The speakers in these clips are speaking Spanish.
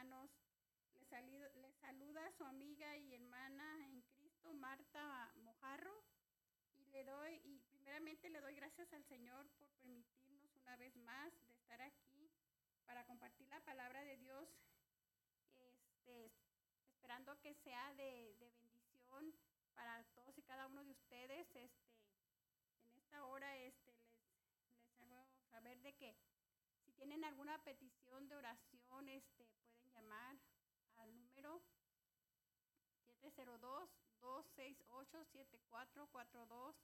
hermanos. Les, saluda su amiga y hermana en Cristo, Marta Mojarro. Y le doy, y primeramente le doy gracias al Señor por permitirnos una vez más de estar aquí para compartir la palabra de Dios, este, esperando que sea de, bendición para todos y cada uno de ustedes. Este, en esta hora este, les, les hago saber de que si tienen alguna petición de oración, este, al número 702-268-7442 o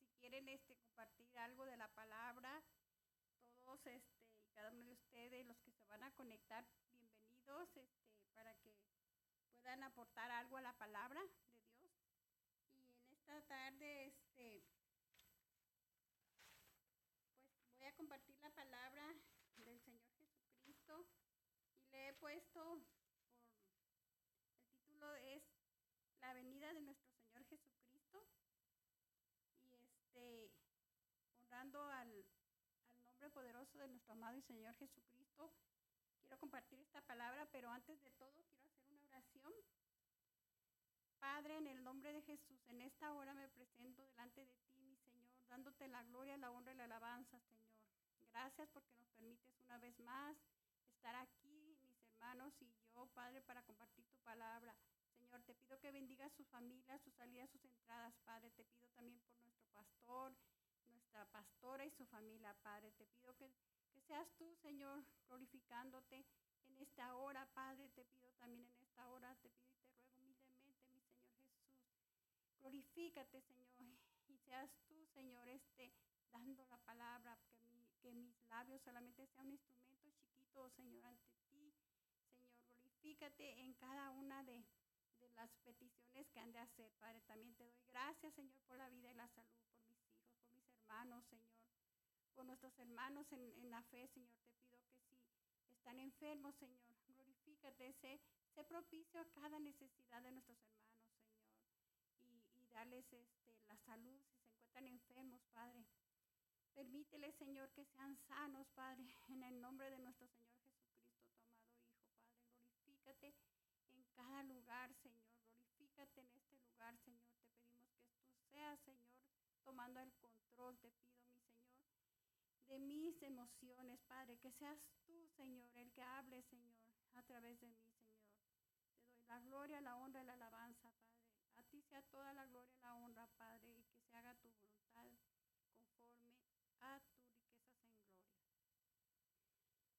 si quieren este, compartir algo de la palabra, todos este, cada uno de ustedes, los que se van a conectar, bienvenidos este, para que puedan aportar algo a la palabra de Dios. Y en esta tarde, este, pues voy a compartir la palabra del Señor Jesucristo y le he puesto por el título es La venida de nuestro Señor Jesucristo y este honrando al, al nombre poderoso de nuestro amado y Señor Jesucristo quiero compartir esta palabra, pero antes de todo quiero hacer una oración. Padre, en el nombre de Jesús, en esta hora me presento delante de ti, mi Señor, dándote la gloria, la honra y la alabanza, Señor. Gracias porque nos permites una vez más estar aquí, hermanos y yo, Padre, para compartir tu palabra. Señor, te pido que bendiga sus familias, sus salidas, sus entradas, Padre. Te pido también por nuestro pastor, nuestra pastora y su familia, Padre. Te pido que, que seas tú, Señor, glorificándote en esta hora, Padre. Te pido también en esta hora, te pido y te ruego humildemente, mi Señor Jesús. Glorifícate, Señor, y seas tú, Señor, este dando la palabra, que, que mis labios solamente sean un instrumento chiquito, Señor, ante glorifícate en cada una de, las peticiones que han de hacer, Padre. También te doy gracias, Señor, por la vida y la salud, por mis hijos, por mis hermanos, Señor, por nuestros hermanos en, en la fe, Señor. Te pido que si están enfermos, Señor, glorifícate, sé, sé propicio a cada necesidad de nuestros hermanos, Señor. Y, y darles este, la salud si se encuentran enfermos, Padre. Permítele, Señor, que sean sanos, Padre, en el nombre de nuestro Señor Jesucristo, tu amado Hijo, Padre. Glorifícate en cada lugar, Señor. Glorifícate en este lugar, Señor. Te pedimos que tú seas, Señor, tomando el control. Te pido, mi Señor, de mis emociones, Padre. Que seas tú, Señor, el que hable, Señor, a través de mí, Señor. Te doy la gloria, la honra y la alabanza, Padre. A ti sea toda la gloria y la honra, Padre, y que se haga tu voluntad conforme a tus riquezas en gloria.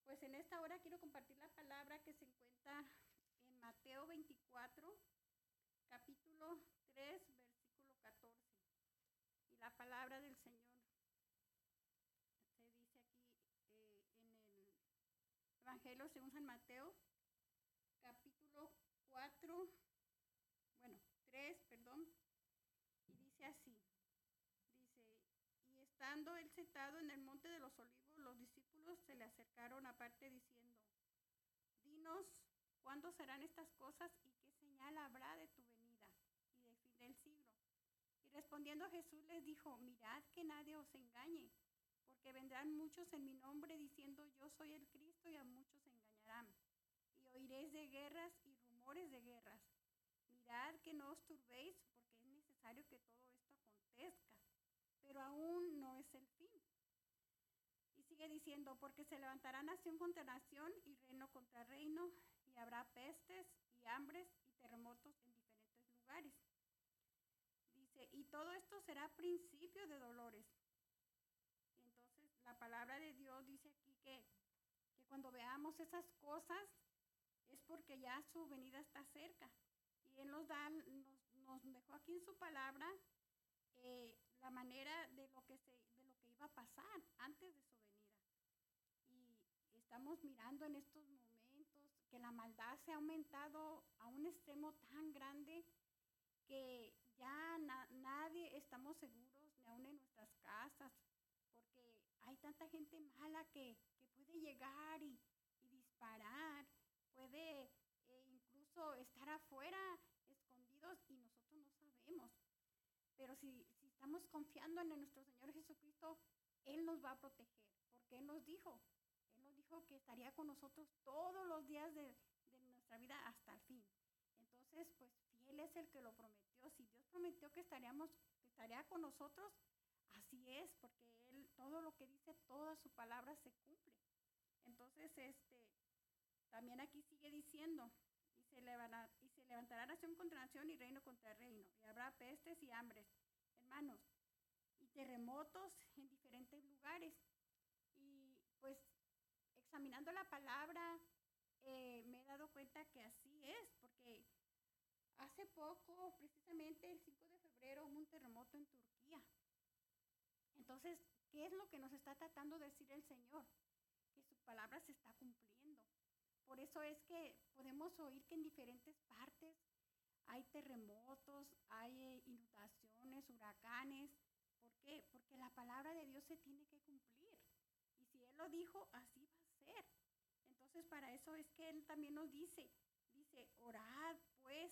Pues en esta hora quiero compartir la palabra que se encuentra en Mateo 24, capítulo 3, versículo 14. Y la palabra del Señor se dice aquí eh, en el Evangelio según San Mateo, capítulo 4, bueno, 3, perdón, y dice así, dice, y estando él sentado en el monte de los olivos, los discípulos se le acercaron aparte diciendo, Dinos, ¿cuándo serán estas cosas y qué señal habrá de tu venida y del fin del siglo? Y respondiendo Jesús les dijo, mirad que nadie os engañe, porque vendrán muchos en mi nombre diciendo yo soy el Cristo y a muchos engañarán. Y oiréis de guerras y rumores de guerras. Mirad que no os turbéis, porque es necesario que todo esto acontezca pero aún no es el fin. Y sigue diciendo, porque se levantará nación contra nación y reino contra reino, habrá pestes y hambres y terremotos en diferentes lugares. Dice, y todo esto será principio de dolores. Entonces la palabra de Dios dice aquí que, que cuando veamos esas cosas es porque ya su venida está cerca. Y Él nos, da, nos, nos dejó aquí en su palabra eh, la manera de lo, que se, de lo que iba a pasar antes de su venida. Y estamos mirando en estos momentos que la maldad se ha aumentado a un extremo tan grande que ya nadie estamos seguros, ni aún en nuestras casas, porque hay tanta gente mala que, puede llegar y, disparar, puede eh, incluso estar afuera escondidos y nosotros no sabemos. Pero si, estamos confiando en nuestro Señor Jesucristo, Él nos va a proteger, porque Él nos dijo, que estaría con nosotros todos los días de, nuestra vida hasta el fin. Entonces, pues fiel es el que lo prometió. Si Dios prometió que estaríamos, que estaría con nosotros, así es, porque Él, todo lo que dice, toda su palabra se cumple. Entonces, este, también aquí sigue diciendo, y se, levantará, y se levantará nación contra nación y reino contra reino, y habrá pestes y hambres, hermanos, y terremotos en diferentes lugares. Y pues examinando la palabra, eh, me he dado cuenta que así es, porque hace poco, precisamente el 5 de febrero, hubo un terremoto en Turquía. Entonces, ¿qué es lo que nos está tratando de decir el Señor? Que su palabra se está cumpliendo. Por eso es que podemos oír que en diferentes partes hay terremotos, hay eh, inundaciones, huracanes. ¿Por qué? Porque la palabra de Dios se tiene que cumplir. Y si Él lo dijo, así Entonces para eso es que Él también nos dice, dice, orad pues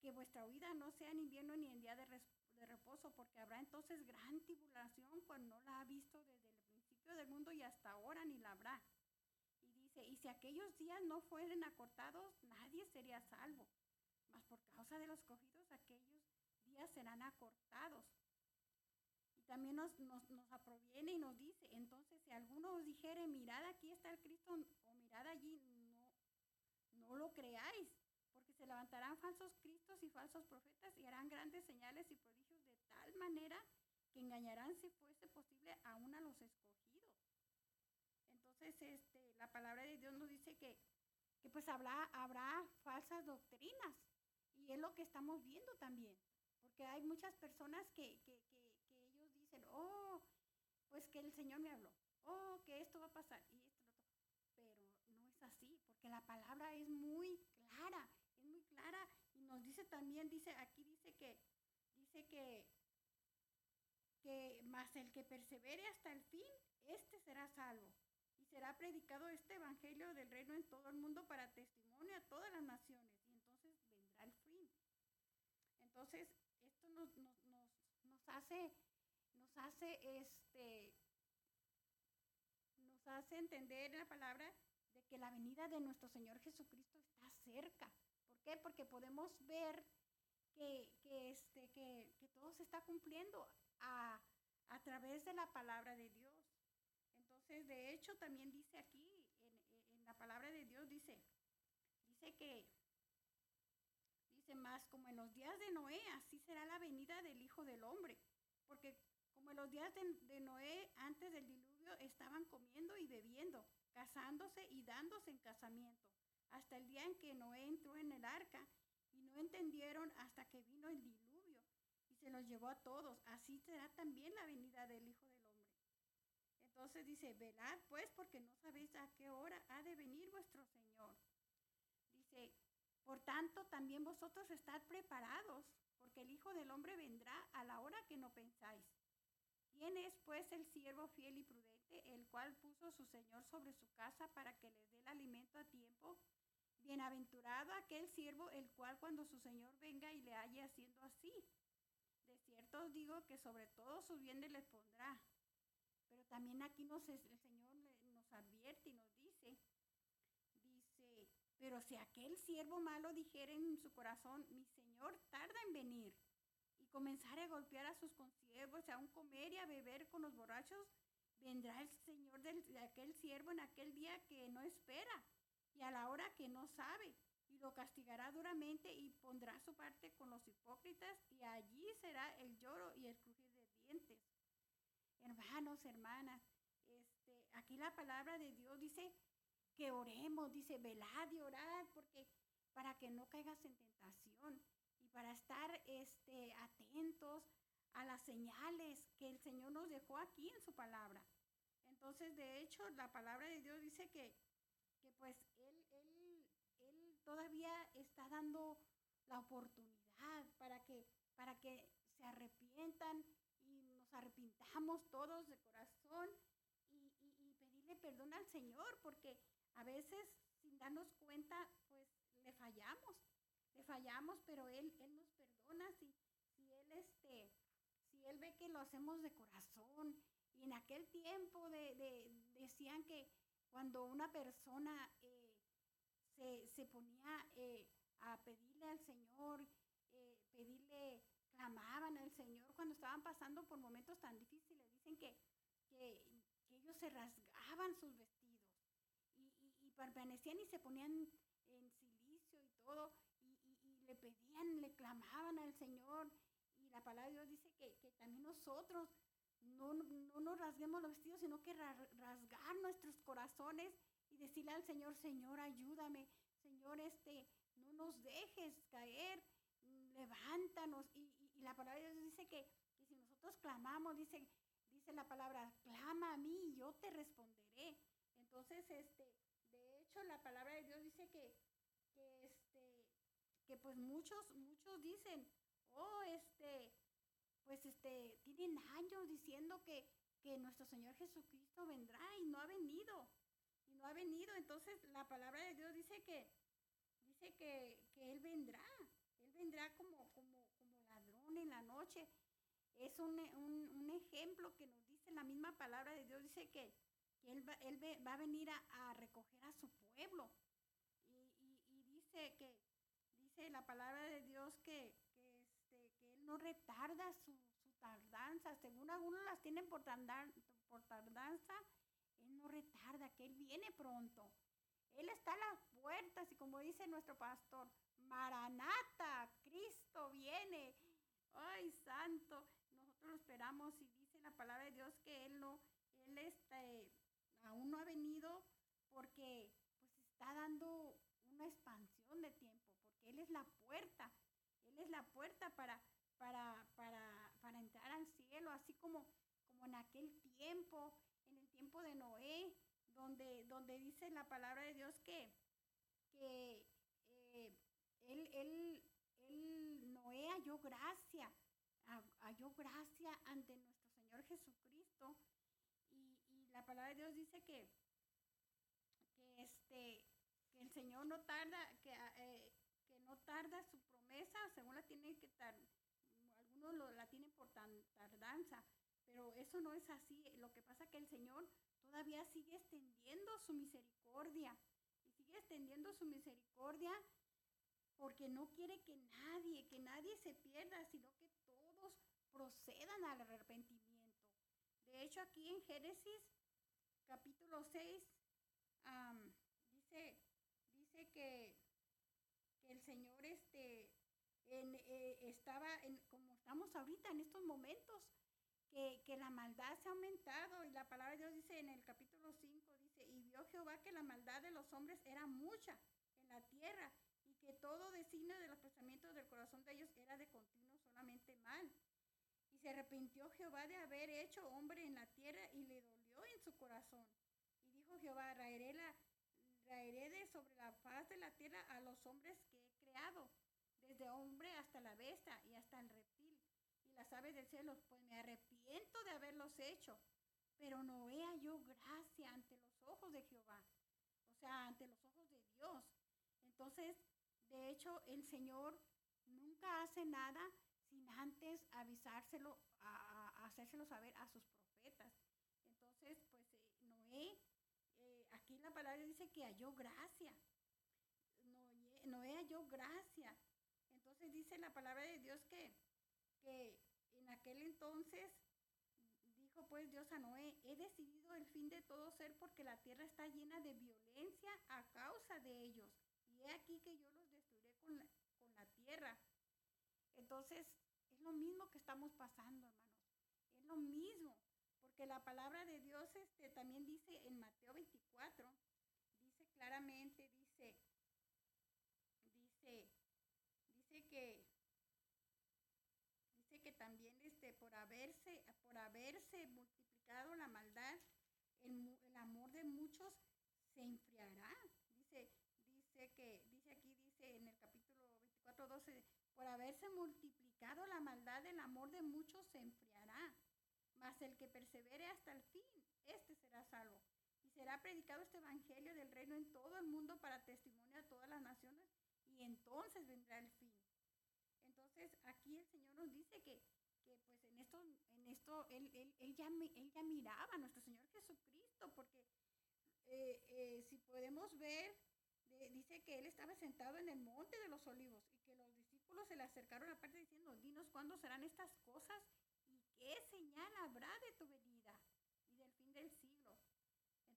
que vuestra vida no sea en invierno ni en día de, de reposo, porque habrá entonces gran tribulación cuando no la ha visto desde el principio del mundo y hasta ahora ni la habrá. Y dice, y si aquellos días no fueren acortados, nadie sería salvo. Mas por causa de los cogidos, aquellos días serán acortados. También nos, nos, nos aproviene y nos dice, entonces si alguno os dijere, mirad aquí está el Cristo o mirad allí, no, no lo creáis, porque se levantarán falsos cristos y falsos profetas y harán grandes señales y prodigios de tal manera que engañarán si fuese posible aún a los escogidos. Entonces, este, la palabra de Dios nos dice que, que pues habrá, habrá falsas doctrinas y es lo que estamos viendo también, porque hay muchas personas que, que, oh, pues que el Señor me habló, oh, que esto va a pasar y esto, otro. pero no es así, porque la palabra es muy clara, es muy clara y nos dice también, dice, aquí dice que, dice que, que más el que persevere hasta el fin, este será salvo. Y será predicado este evangelio del reino en todo el mundo para testimonio a todas las naciones. Y entonces vendrá el fin. Entonces, esto nos, nos, nos hace, nos hace este nos hace entender la palabra de que la venida de nuestro Señor Jesucristo está cerca. ¿Por qué? Porque podemos ver que, que, este, que, que todo se está cumpliendo a, a través de la palabra de Dios. Entonces, de hecho, también dice aquí, en, en, la palabra de Dios, dice, dice que, dice más, como en los días de Noé, así será la venida del Hijo del Hombre. Porque como en los días de, de Noé, antes del diluvio, estaban comiendo y bebiendo, casándose y dándose en casamiento, hasta el día en que Noé entró en el arca, y no entendieron hasta que vino el diluvio, y se los llevó a todos. Así será también la venida del Hijo del Hombre. Entonces dice, velad pues porque no sabéis a qué hora ha de venir vuestro Señor. Dice, por tanto también vosotros estad preparados, porque el Hijo del Hombre vendrá a la hora que no pensáis. ¿Quién es pues el siervo fiel y prudente, el cual puso su Señor sobre su casa para que le dé el alimento a tiempo? Bienaventurado aquel siervo, el cual cuando su Señor venga y le halle haciendo así. De cierto os digo que sobre todo su bien le pondrá. Pero también aquí nos, el Señor nos advierte y nos dice, dice, pero si aquel siervo malo dijera en su corazón, mi Señor tarda en venir, y comenzara a golpear a sus consiervos, a un comer y a beber con los borrachos, vendrá el Señor de aquel siervo en aquel día que no espera y a la hora que no sabe, y lo castigará duramente y pondrá su parte con los hipócritas, y allí será el lloro y el crujir de dientes. Hermanos, hermanas, este, aquí la palabra de Dios dice que oremos, dice velad y orad, porque para que no caigas en tentación para estar este, atentos a las señales que el Señor nos dejó aquí en su palabra. Entonces, de hecho, la palabra de Dios dice que, que pues él, él, él todavía está dando la oportunidad para que, para que se arrepientan y nos arrepintamos todos de corazón y, y, pedirle perdón al Señor, porque a veces sin darnos cuenta, pues le fallamos, le fallamos, pero Él, él nos perdona si, si Él este, si Él ve que lo hacemos de corazón. Y en aquel tiempo de, de, decían que cuando una persona eh, se, se ponía eh, a pedirle al Señor, eh, pedirle, clamaban al Señor cuando estaban pasando por momentos tan difíciles. Dicen que, que, ellos se rasgaban sus vestidos y, y, y, permanecían y se ponían en silicio y todo, pedían, le clamaban al Señor. Y la palabra de Dios dice que, también nosotros no, no, nos rasguemos los vestidos, sino que rasgar nuestros corazones y decirle al Señor, Señor, ayúdame, Señor, este, no nos dejes caer, levántanos. Y, la palabra de Dios dice que, que, si nosotros clamamos, dice, dice la palabra, clama a mí y yo te responderé. Entonces, este, de hecho, la palabra de Dios dice que, que pues muchos, muchos dicen, oh, este, pues este, tienen años diciendo que, que nuestro Señor Jesucristo vendrá y no ha venido. Y no ha venido. Entonces la palabra de Dios dice que, dice que, que Él vendrá. Él vendrá como, como, como ladrón en la noche. Es un, un, ejemplo que nos dice la misma palabra de Dios. Dice que, que Él, va, va a venir a, a, recoger a su pueblo. Y, y dice que, dice la palabra de Dios que, este, que Él no retarda su, tardanza. Según algunos las tienen por, tardar, por tardanza, Él no retarda, que Él viene pronto. Él está a las puertas y como dice nuestro pastor, Maranata, Cristo viene. Ay, santo, nosotros lo esperamos y dice la palabra de Dios que Él no, Él este, aún no ha venido porque pues está dando una expansión de tiempo, Él es la puerta él es la puerta para, para, para, para entrar al cielo, así como, como en aquel tiempo, en el tiempo de Noé, donde, donde dice la palabra de Dios que, que eh, él, él, él, Noé halló gracia, halló gracia ante nuestro Señor Jesucristo. Y, la palabra de Dios dice que, que, este, que el Señor no tarda, que, eh, tarda su promesa, según la tienen que tar, algunos lo, la tienen por tan, tardanza, pero eso no es así. Lo que pasa es que el Señor todavía sigue extendiendo su misericordia y sigue extendiendo su misericordia porque no quiere que nadie, que nadie se pierda, sino que todos procedan al arrepentimiento. De hecho, aquí en Génesis capítulo 6 um, dice, dice que eh, estaba, en, como estamos ahorita en estos momentos, que, que, la maldad se ha aumentado y la palabra de Dios dice en el capítulo 5, dice, y vio Jehová que la maldad de los hombres era mucha en la tierra y que todo designio de los pensamientos del corazón de ellos era de continuo solamente mal. Y se arrepintió Jehová de haber hecho hombre en la tierra y le dolió en su corazón. Y dijo Jehová, raeré la, traeré de sobre la faz de la tierra a los hombres que he creado, desde hombre hasta la bestia y hasta el reptil y las aves del cielo, pues me arrepiento de haberlos hecho. Pero Noé halló gracia ante los ojos de Jehová, o sea, ante los ojos de Dios. Entonces, de hecho, el Señor nunca hace nada sin antes avisárselo, a, a hacérselo saber a sus profetas. Entonces, pues eh, Noé eh, aquí la palabra dice que halló gracia. Noé, Noé halló gracia. Dice la palabra de Dios que, que en aquel entonces dijo pues Dios a Noé, he decidido el fin de todo ser porque la tierra está llena de violencia a causa de ellos. Y he aquí que yo los destruiré con la, con la tierra. Entonces es lo mismo que estamos pasando, hermanos. Es lo mismo. Porque la palabra de Dios este, también dice en Mateo 24, dice claramente, dice, dice, dice que, dice que también este, por, haberse, por haberse multiplicado la maldad, el, el amor de muchos se enfriará. Dice, dice que, dice aquí, dice en el capítulo 24, 12, por haberse multiplicado la maldad, el amor de muchos se enfriará mas el que persevere hasta el fin, este será salvo. Y será predicado este evangelio del reino en todo el mundo para testimonio a todas las naciones, y entonces vendrá el fin. Entonces aquí el Señor nos dice que, en esto, en esto él, él, él, ya, él ya miraba a nuestro Señor Jesucristo, porque eh, eh, si podemos ver, dice que él estaba sentado en el monte de los olivos y que los discípulos se le acercaron aparte diciendo, dinos cuándo serán estas cosas y qué señal habrá de tu venida y del fin del siglo.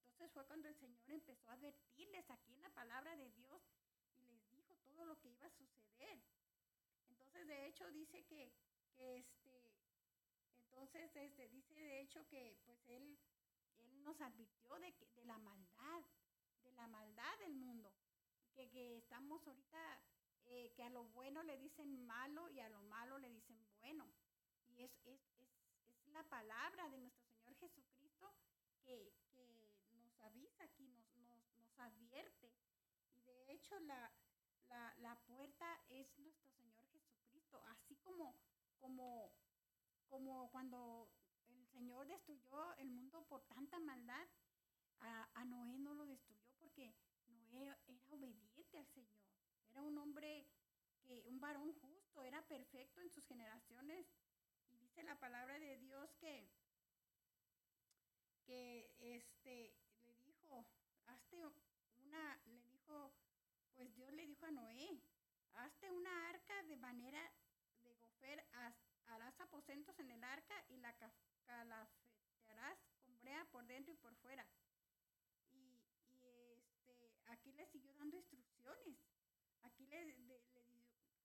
Entonces fue cuando el Señor empezó a advertirles aquí en la palabra de Dios y les dijo todo lo que iba a suceder. Entonces de hecho dice que, que este, entonces este, dice de hecho que pues él, él nos advirtió de, de la maldad, de la maldad del mundo que, estamos ahorita, eh, que a lo bueno le dicen malo y a lo malo le dicen bueno. Y es, es, es, es la palabra de nuestro Señor Jesucristo que, que nos avisa aquí, nos, nos, nos, advierte. Y de hecho la, la, la puerta es nuestro Señor Jesucristo, así como, como, como cuando el Señor destruyó el mundo por tanta maldad, a, Noé no lo destruyó porque Noé era obediente al Señor. Era un hombre, que, un varón justo, era perfecto en sus generaciones. Y dice la palabra de Dios que, que este, le dijo, hazte una, le dijo, pues Dios le dijo a Noé, hazte una arca de manera harás aposentos en el arca y la calafetearás con brea por dentro y por fuera aquí le siguió dando instrucciones. Aquí le, le, dijo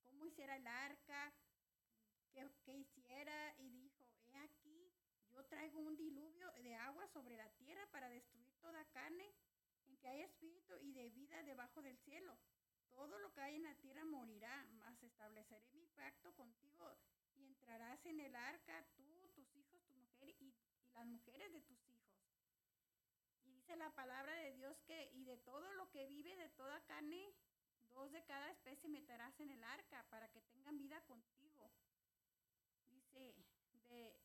cómo hiciera el arca, qué, hiciera, y dijo, he aquí, yo traigo un diluvio de agua sobre la tierra para destruir toda carne en que hay espíritu y de vida debajo del cielo. Todo lo que hay en la tierra morirá, mas estableceré mi pacto contigo y entrarás en el arca, tú, tus hijos, tu mujer y, las mujeres de tus hijos y dice la palabra de Dios que, y de todo lo que vive, de toda carne, dos de cada especie meterás en el arca para que tengan vida contigo. Dice, de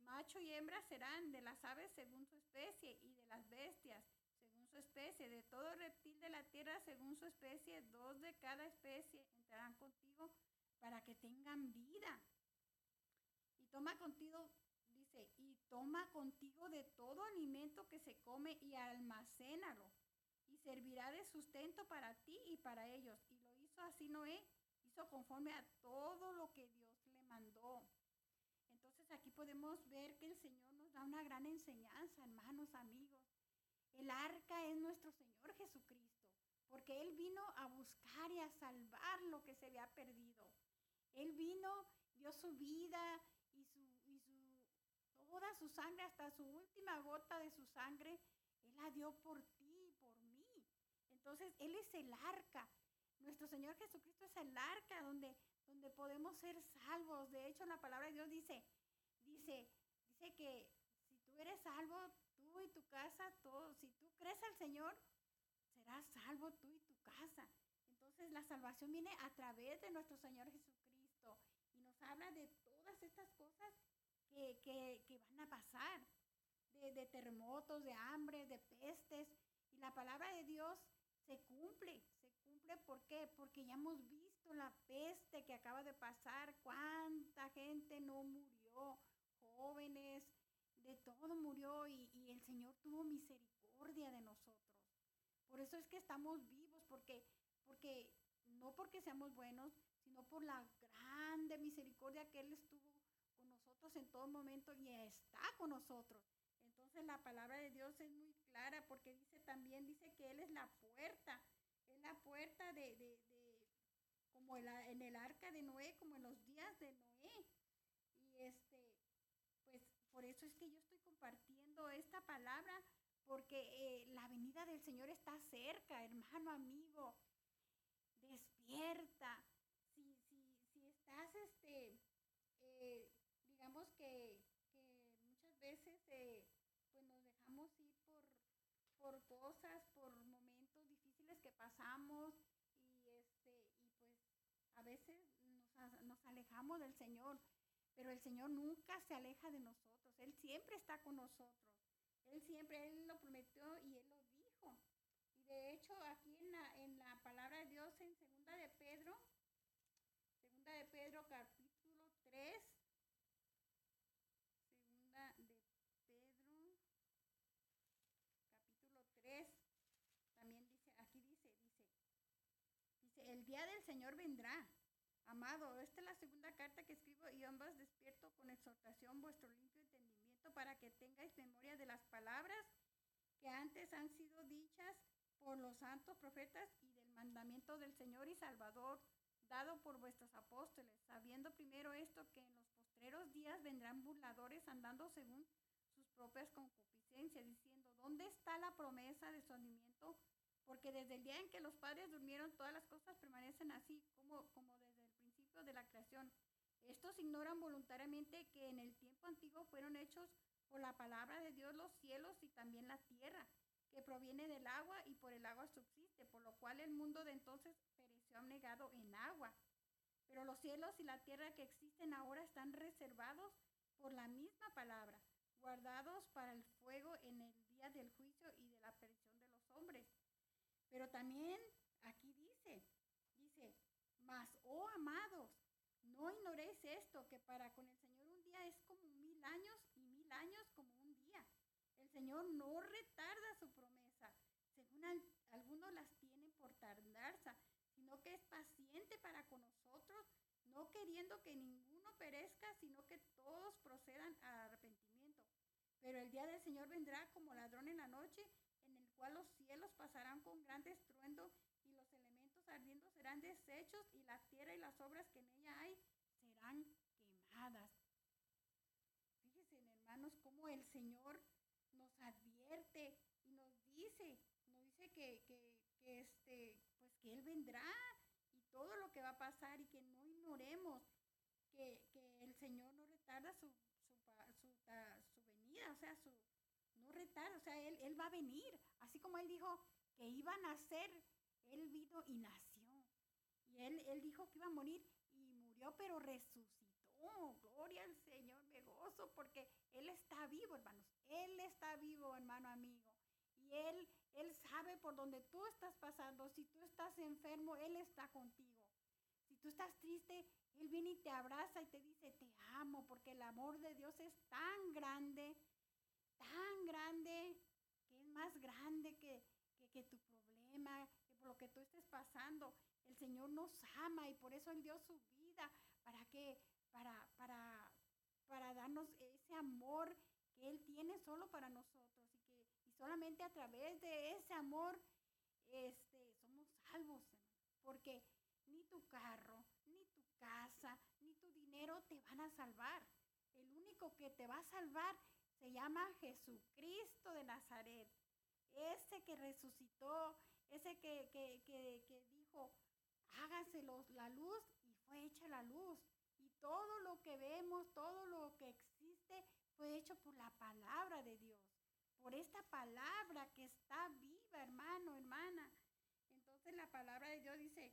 macho y hembra serán de las aves según su especie y de las bestias según su especie, de todo reptil de la tierra según su especie, dos de cada especie entrarán contigo para que tengan vida. Toma contigo y toma contigo de todo alimento que se come y almacénalo, y servirá de sustento para ti y para ellos. Y lo hizo así Noé, hizo conforme a todo lo que Dios le mandó. Entonces aquí podemos ver que el Señor nos da una gran enseñanza, hermanos, amigos. El arca es nuestro Señor Jesucristo, porque Él vino a buscar y a salvar lo que se había perdido. Él vino, dio su vida toda su sangre, hasta su última gota de su sangre, Él la dio por ti por mí. Entonces, Él es el arca. Nuestro Señor Jesucristo es el arca donde, donde podemos ser salvos. De hecho, la palabra de Dios dice, dice, dice que si tú eres salvo, tú y tu casa, todo, si tú crees al Señor, serás salvo tú y tu casa. Entonces la salvación viene a través de nuestro Señor Jesucristo y nos habla de todas estas cosas que, van a pasar, de, terremotos, de hambre, de pestes. Y la palabra de Dios se cumple, se cumple ¿por qué? Porque ya hemos visto la peste que acaba de pasar, cuánta gente no murió, jóvenes, de todo murió y, y, el Señor tuvo misericordia de nosotros. Por eso es que estamos vivos, porque, porque no porque seamos buenos, sino por la grande misericordia que Él estuvo en todo momento y está con nosotros. Entonces la palabra de Dios es muy clara porque dice también, dice que Él es la puerta, es la puerta de, de, de como en el arca de Noé, como en los días de Noé. Y este, pues por eso es que yo estoy compartiendo esta palabra, porque eh, la venida del Señor está cerca, hermano, amigo. Despierta. Si, si, si estás este, eh, digamos que, muchas veces eh, pues nos dejamos ir por, por cosas, por momentos difíciles que pasamos y, este, y pues a veces nos, nos alejamos del Señor, pero el Señor nunca se aleja de nosotros, Él siempre está con nosotros, Él siempre, Él lo prometió y Él lo dijo. Y de hecho aquí en la, en la palabra de Dios en segunda de Pedro, segunda de Pedro capítulo 3, de Pedro, capítulo 3, también dice, aquí dice, dice, el día del Señor vendrá. Amado, esta es la segunda carta que escribo y ambas despierto con exhortación vuestro limpio entendimiento para que tengáis memoria de las palabras que antes han sido dichas por los santos profetas y del mandamiento del Señor y Salvador dado por vuestros apóstoles, sabiendo primero esto que en los postreros días vendrán burladores andando según sus propias concupiscencias, diciendo, ¿dónde está la promesa de su? Porque desde el día en que los padres durmieron, todas las cosas permanecen así como, como desde el principio de la creación. Estos ignoran voluntariamente que en el tiempo antiguo fueron hechos por la palabra de Dios los cielos y también la tierra, que proviene del agua y por el agua subsiste, por lo cual el mundo de entonces pereció negado en agua. Pero los cielos y la tierra que existen ahora están reservados por la misma palabra, guardados para el fuego en el día del juicio y de la perdición. Pero también aquí dice, dice, mas, oh amados, no ignoréis esto, que para con el Señor un día es como mil años y mil años como un día. El Señor no retarda su promesa, según algunos las tienen por tardanza, sino que es paciente para con nosotros, no queriendo que ninguno perezca, sino que todos procedan al arrepentimiento. Pero el día del Señor vendrá como ladrón en la noche, cual los cielos pasarán con gran estruendo y los elementos ardiendo serán deshechos y la tierra y las obras que en ella hay serán quemadas. Fíjense, hermanos, cómo el Señor nos advierte y nos dice, nos dice que, que, que, este, pues que Él vendrá y todo lo que va a pasar y que no ignoremos que, que el Señor no retarda su, su, su, venida, o sea, su, no retarda, o sea, él, él va a venir, así como Él dijo que iba a nacer, Él vino y nació. Y él, él dijo que iba a morir y murió, pero resucitó. Gloria al Señor, me gozo porque Él está vivo, hermanos. Él está vivo, hermano amigo. Y Él, Él sabe por donde tú estás pasando. Si tú estás enfermo, Él está contigo. Si tú estás triste, Él viene y te abraza y te dice, te amo, porque el amor de Dios es tan grande, tan grande, más grande que, que, tu problema, que por lo que tú estés pasando. El Señor nos ama y por eso Él dio su vida para que, para, para, para darnos ese amor que Él tiene solo para nosotros y que y solamente a través de ese amor este, somos salvos, porque ni tu carro, ni tu casa, ni tu dinero te van a salvar. El único que te va a salvar se llama Jesucristo de Nazaret, ese que resucitó, ese que, que, que, que dijo, hágase la luz y fue hecha la luz. Y todo lo que vemos, todo lo que existe, fue hecho por la palabra de Dios, por esta palabra que está viva, hermano, hermana. Entonces la palabra de Dios dice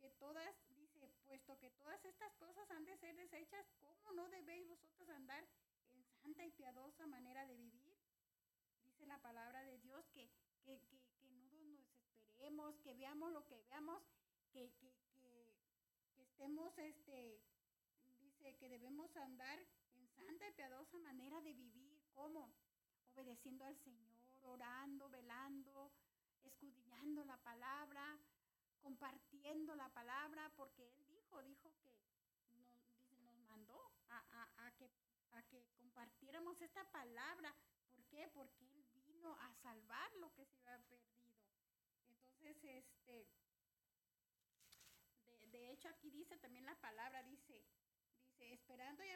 que todas, dice, puesto que todas estas cosas han de ser desechas, ¿cómo no debéis vosotros andar en santa y piadosa manera de vivir? La palabra de Dios que, que, que, que no nos desesperemos, que veamos lo que veamos, que, estemos, este, dice que debemos andar en santa y piadosa manera de vivir, ¿cómo? Obedeciendo al Señor, orando, velando, escudriñando la palabra, compartiendo la palabra, porque Él dijo, dijo que nos, mandó a, a, a, que, a que compartiéramos esta palabra. ¿Por qué? Porque a salvar lo que se había perdido. Entonces, este, de, de hecho aquí dice también la palabra, dice, dice, esperando y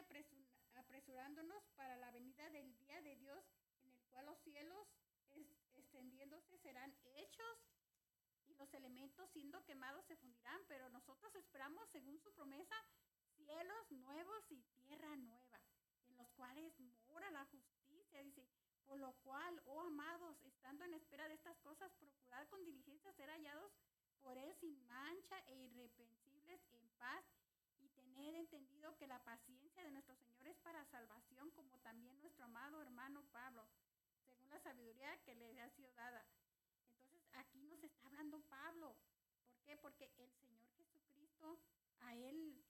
apresurándonos para la venida del día de Dios, en el cual los cielos extendiéndose serán hechos y los elementos siendo quemados se fundirán, pero nosotros esperamos, según su promesa, cielos nuevos y tierra nueva, en los cuales mora la justicia, dice, por lo cual, oh amados, estando en espera de estas cosas, procurad con diligencia ser hallados por él sin mancha e irreprensibles en paz y tener entendido que la paciencia de nuestro Señor es para salvación, como también nuestro amado hermano Pablo, según la sabiduría que le ha sido dada. Entonces aquí nos está hablando Pablo. ¿Por qué? Porque el Señor Jesucristo a él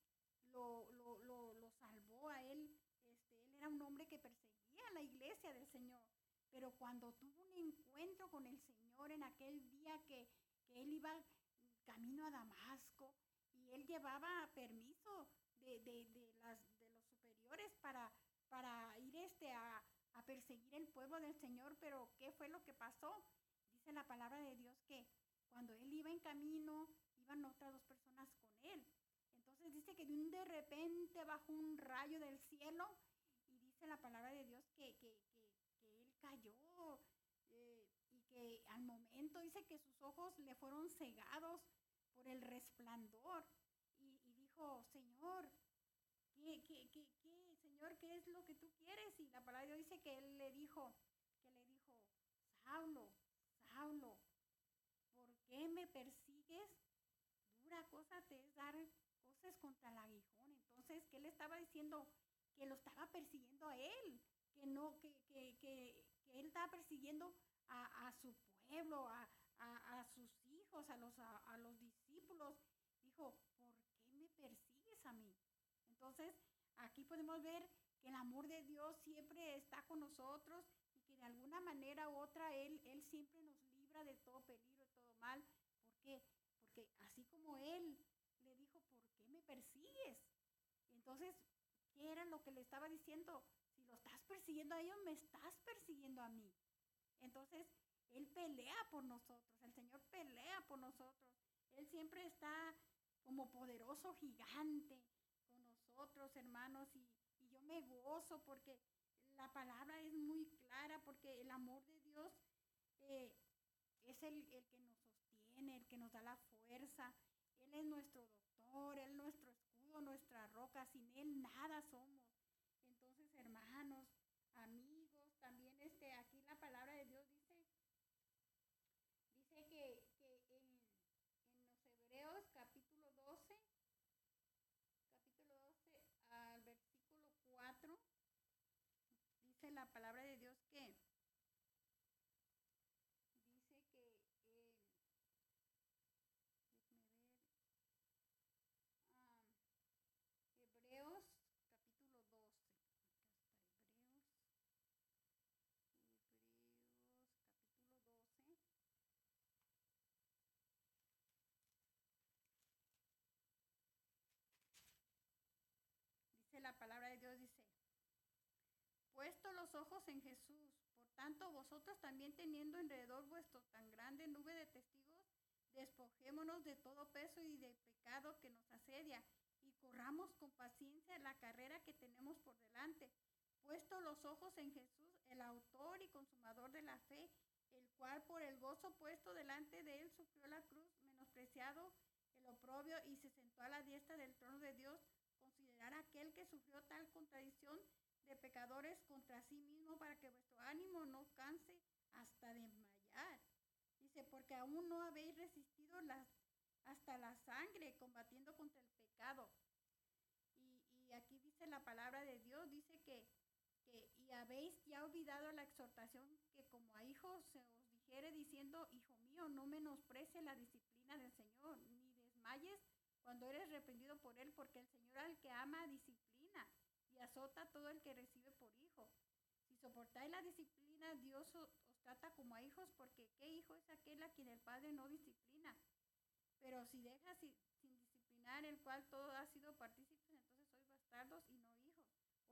lo, lo, lo, lo salvó, a él, este, él era un hombre la iglesia del Señor. Pero cuando tuvo un encuentro con el Señor en aquel día que, él iba camino a Damasco y él llevaba permiso de, de, de, los superiores para, para ir este, a, a perseguir el pueblo del Señor, pero ¿qué fue lo que pasó? Dice la palabra de Dios que cuando él iba en camino, iban otras dos personas con él. Entonces dice que de un de repente bajó un rayo del cielo la palabra de Dios que, que, que, él cayó eh, y que al momento dice que sus ojos le fueron cegados por el resplandor y, y dijo, Señor, ¿qué, qué, qué, qué, Señor, qué es lo que tú quieres? Y la palabra de Dios dice que él le dijo, que le dijo, Saulo, Saulo, ¿por qué me persigues? Dura cosa te es dar cosas contra el aguijón. Entonces, ¿qué le estaba diciendo? Que lo estaba persiguiendo a él, que no, que, que, que, él estaba persiguiendo a, a su pueblo, a, a, sus hijos, a los, a, los discípulos. Dijo, ¿por qué me persigues a mí? Entonces, aquí podemos ver que el amor de Dios siempre está con nosotros y que de alguna manera u otra Él, él siempre nos libra de todo peligro, de todo mal. ¿Por qué? Porque así como Él le dijo, ¿por qué me persigues? Entonces, ¿qué era lo que le estaba diciendo? Si lo estás persiguiendo a ellos, me estás persiguiendo a mí. Entonces, Él pelea por nosotros, el Señor pelea por nosotros. Él siempre está como poderoso gigante con nosotros, hermanos, y, yo me gozo porque la palabra es muy clara, porque el amor de Dios eh, es el, el que nos sostiene, el que nos da la fuerza. Él es nuestro doctor, Él es nuestro nuestra roca. Sin Él nada somos. Entonces, hermanos, amigos, también este, aquí la palabra de Dios dice, dice que, que en, en los Hebreos capítulo 12, capítulo 12 al versículo 4, dice la palabra de Dios que dice que eh, déjeme ver ah, Hebreos capítulo 12 acá está Hebreos Hebreos capítulo 12 dice la palabra de Dios dice ojos en Jesús. Por tanto, vosotros también teniendo alrededor vuestro tan grande nube de testigos, despojémonos de todo peso y de pecado que nos asedia y corramos con paciencia la carrera que tenemos por delante. Puesto los ojos en Jesús, el autor y consumador de la fe, el cual por el gozo puesto delante de él sufrió la cruz, menospreciado el oprobio y se sentó a la diestra del trono de Dios. Considerar aquel que sufrió tal contradicción de pecadores contra sí mismo para que vuestro ánimo no canse hasta desmayar. Dice, porque aún no habéis resistido las, hasta la sangre combatiendo contra el pecado. Y, y aquí dice la palabra de Dios, dice que, que, y habéis ya olvidado la exhortación que como a hijos se os dijere diciendo, hijo mío, no menosprecie la disciplina del Señor, ni desmayes cuando eres reprendido por él, porque el Señor al que ama disciplina azota todo el que recibe por hijo. Si soportáis la disciplina, Dios os, trata como a hijos, porque ¿qué hijo es aquel a quien el Padre no disciplina? Pero si dejas sin, sin disciplinar, el cual todo ha sido partícipes, entonces sois bastardos y no hijos.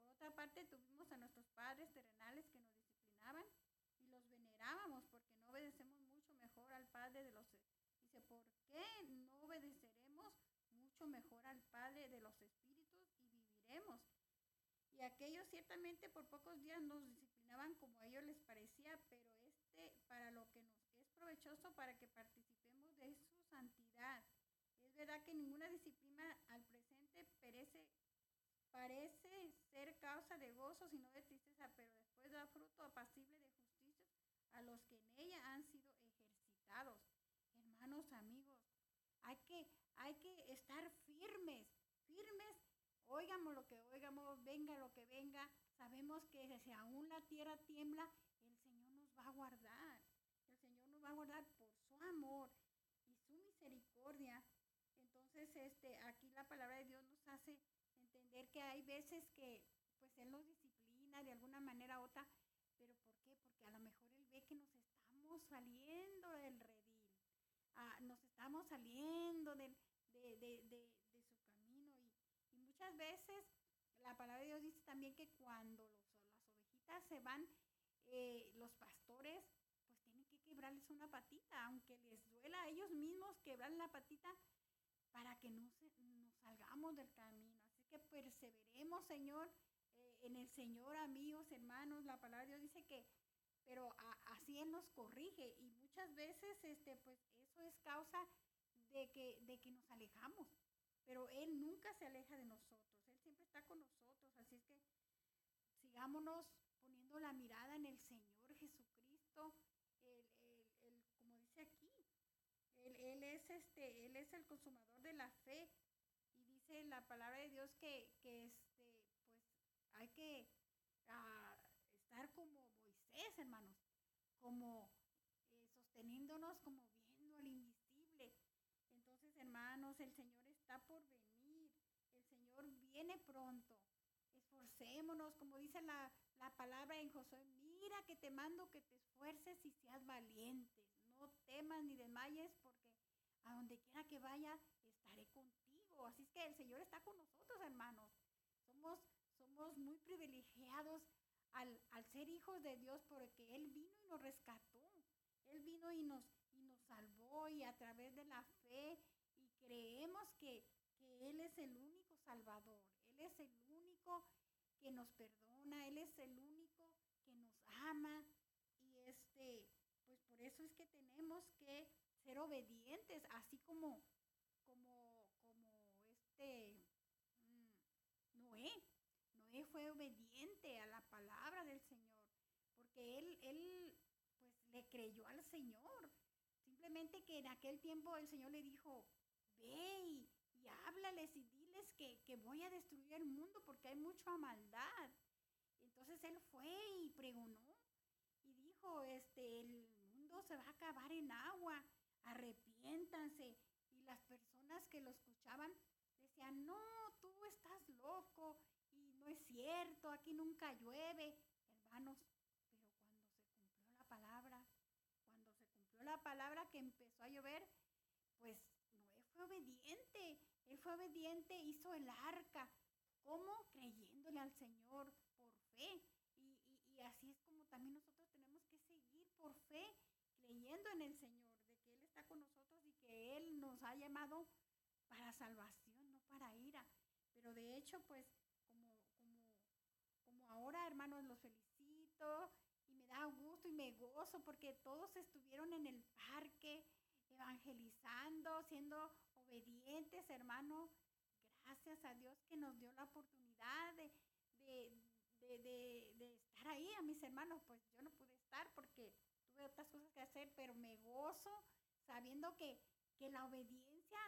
Por otra parte, tuvimos a nuestros padres terrenales que nos disciplinaban y los venerábamos, porque no obedecemos mucho mejor al Padre de los... Dice, ¿por qué no obedeceremos mucho mejor al Padre de los Espíritus y viviremos? Aquellos ciertamente por pocos días nos disciplinaban como a ellos les parecía, pero este para lo que nos es provechoso para que participemos de su santidad. Es verdad que ninguna disciplina al presente perece, parece ser causa de gozo, sino de tristeza, pero después da fruto apacible de justicia a los que en ella han sido ejercitados. Hermanos, amigos, hay que, hay que estar oigamos lo que oigamos, venga lo que venga, sabemos que si aún la tierra tiembla, el Señor nos va a guardar. El Señor nos va a guardar por su amor y su misericordia. Entonces, este, aquí la palabra de Dios nos hace entender que hay veces que pues Él nos disciplina de alguna manera u otra, pero ¿por qué? Porque a lo mejor Él ve que nos estamos saliendo del redil. nos estamos saliendo de, de, de su camino. Y, y, muchas veces la palabra de Dios dice también que cuando los, las ovejitas se van, eh, los pastores pues tienen que quebrarles una patita, aunque les duela a ellos mismos quebrar la patita para que no se, nos salgamos del camino. Así que perseveremos, Señor, eh, en el Señor, amigos, hermanos. La palabra de Dios dice que, pero así Él nos corrige y muchas veces, este, pues eso es causa de que, de que nos alejamos. Pero Él nunca se aleja de nosotros. Él siempre está con nosotros. Así es que sigámonos poniendo la mirada en el Señor Jesucristo. El, el, como dice aquí, él, es este, él es el consumador de la fe. Y dice la palabra de Dios que, que este, pues hay que uh, estar como Moisés, hermanos, como eh, sosteniéndonos, como viendo al invisible. Entonces, hermanos, el Señor está por venir. El Señor viene pronto. Esforcémonos, como dice la, la palabra en Josué, mira que te mando que te esfuerces y seas valiente. No temas ni desmayes porque a donde quiera que vaya estaré contigo. Así es que el Señor está con nosotros, hermanos. Somos somos muy privilegiados al, ser hijos de Dios porque Él vino y nos rescató. Él vino y nos, y nos salvó y a través de la fe creemos que, que Él es el único salvador. Él es el único que nos perdona. Él es el único que nos ama. Y este, pues por eso es que tenemos que ser obedientes, así como, como, como este mm, Noé fue obediente a la palabra del Señor, porque él, él pues le creyó al Señor. Simplemente que en aquel tiempo el Señor le dijo, ve y, háblales y diles que, que, voy a destruir el mundo porque hay mucha maldad. Entonces él fue y pregonó y dijo, este, el mundo se va a acabar en agua, arrepiéntanse. Y las personas que lo escuchaban decían, no, tú estás loco, y no es cierto, aquí nunca llueve, hermanos, pero cuando se cumplió la palabra, cuando se cumplió la palabra que empezó a llover, pues obediente, él fue obediente, hizo el arca, ¿cómo? Creyéndole al Señor por fe. Y, así es como también nosotros tenemos que seguir por fe, creyendo en el Señor, de que Él está con nosotros y que Él nos ha llamado para salvación, no para ira. Pero de hecho, pues ahora, hermanos, los felicito y me da gusto y me gozo porque todos estuvieron en el parque evangelizando, siendo obedientes, hermano. Gracias a Dios que nos dio la oportunidad de, de, estar ahí a mis hermanos. Pues yo no pude estar porque tuve otras cosas que hacer, pero me gozo sabiendo que, que la obediencia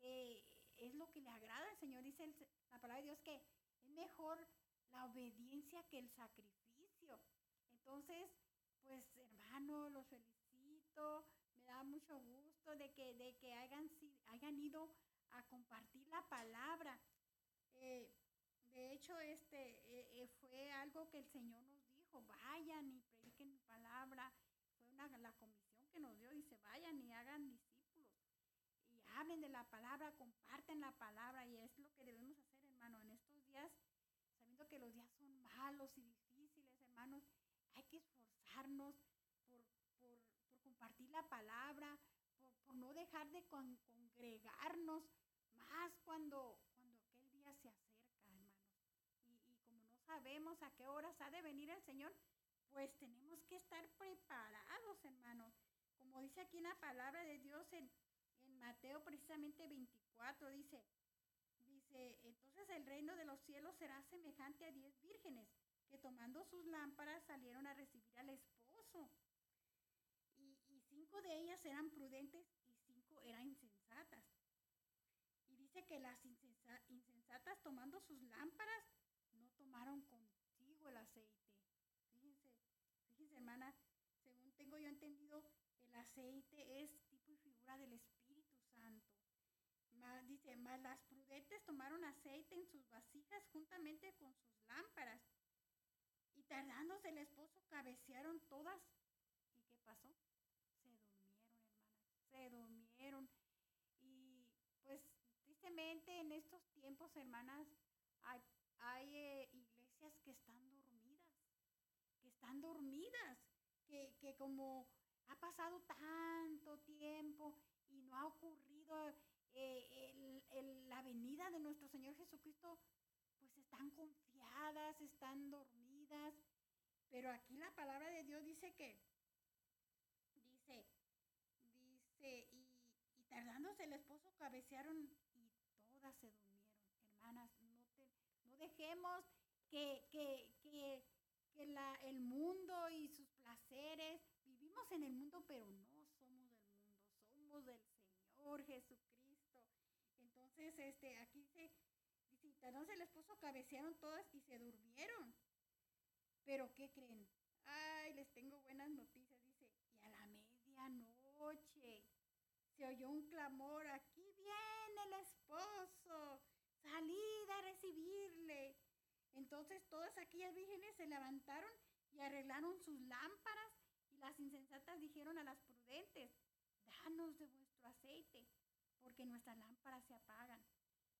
eh, es lo que le agrada al Señor. Dice la palabra de Dios que es mejor la obediencia que el sacrificio. Entonces, pues hermano, los felicito, me da mucho gusto de que, de que hayan, hayan ido a compartir la palabra. Eh, de hecho, este eh, eh, fue algo que el Señor nos dijo, vayan y prediquen mi palabra. Fue una, la comisión que nos dio, dice, vayan y hagan discípulos. Y hablen de la palabra, comparten la palabra. Y es lo que debemos hacer, hermano, en estos días sabiendo que los días son malos y difíciles, hermanos, hay que esforzarnos por, compartir la palabra, por, dejar de congregarnos, más cuando, cuando aquel día se acerca, hermanos. Y, como no sabemos a qué horas ha de venir el Señor, pues tenemos que estar preparados, hermanos. Como dice aquí en la palabra de Dios en, en Mateo precisamente 24, dice, Dice, entonces el reino de los cielos será semejante a diez vírgenes que tomando sus lámparas salieron a recibir al esposo. Y, cinco de ellas eran prudentes eran insensatas. Y dice que las insensatas tomando sus lámparas no tomaron consigo el aceite. Fíjense, fíjense hermana, según tengo yo entendido, el aceite es tipo y figura del Espíritu Santo dice, más las prudentes tomaron aceite en sus vasijas juntamente con sus lámparas. Y tardándose el esposo, cabecearon todas. ¿Y qué pasó? Se durmieron, hermanas. Se durmieron en estos tiempos, hermanas, hay, eh, iglesias que están dormidas, que están dormidas, que, que como ha pasado tanto tiempo y no ha ocurrido eh, el, la venida de nuestro Señor Jesucristo, pues están confiadas, están dormidas. Pero aquí la palabra de Dios dice que, dice, dice, y, tardándose el esposo cabecearon se durmieron. Hermanas, no, dejemos que, que, que, el mundo y sus placeres, vivimos en el mundo, pero no somos del mundo, somos del Señor Jesucristo. Entonces, este, aquí dice, dice, entonces el esposo cabecearon todas y se durmieron. Pero ¿qué creen? Ay, les tengo buenas noticias, dice, y a la medianoche se oyó un clamor, aquí viene el esposo, salid a recibirle. Entonces todas aquellas vírgenes se levantaron y arreglaron sus lámparas y las insensatas dijeron a las prudentes, danos de vuestro aceite, porque nuestras lámparas se apagan.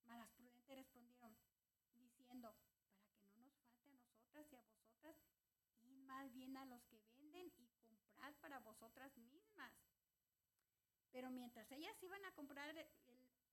Mas las prudentes respondieron, diciendo, para que no nos falte a nosotras y a vosotras, id más bien a los que venden y comprad para vosotras mismas. Pero mientras ellas iban a comprar,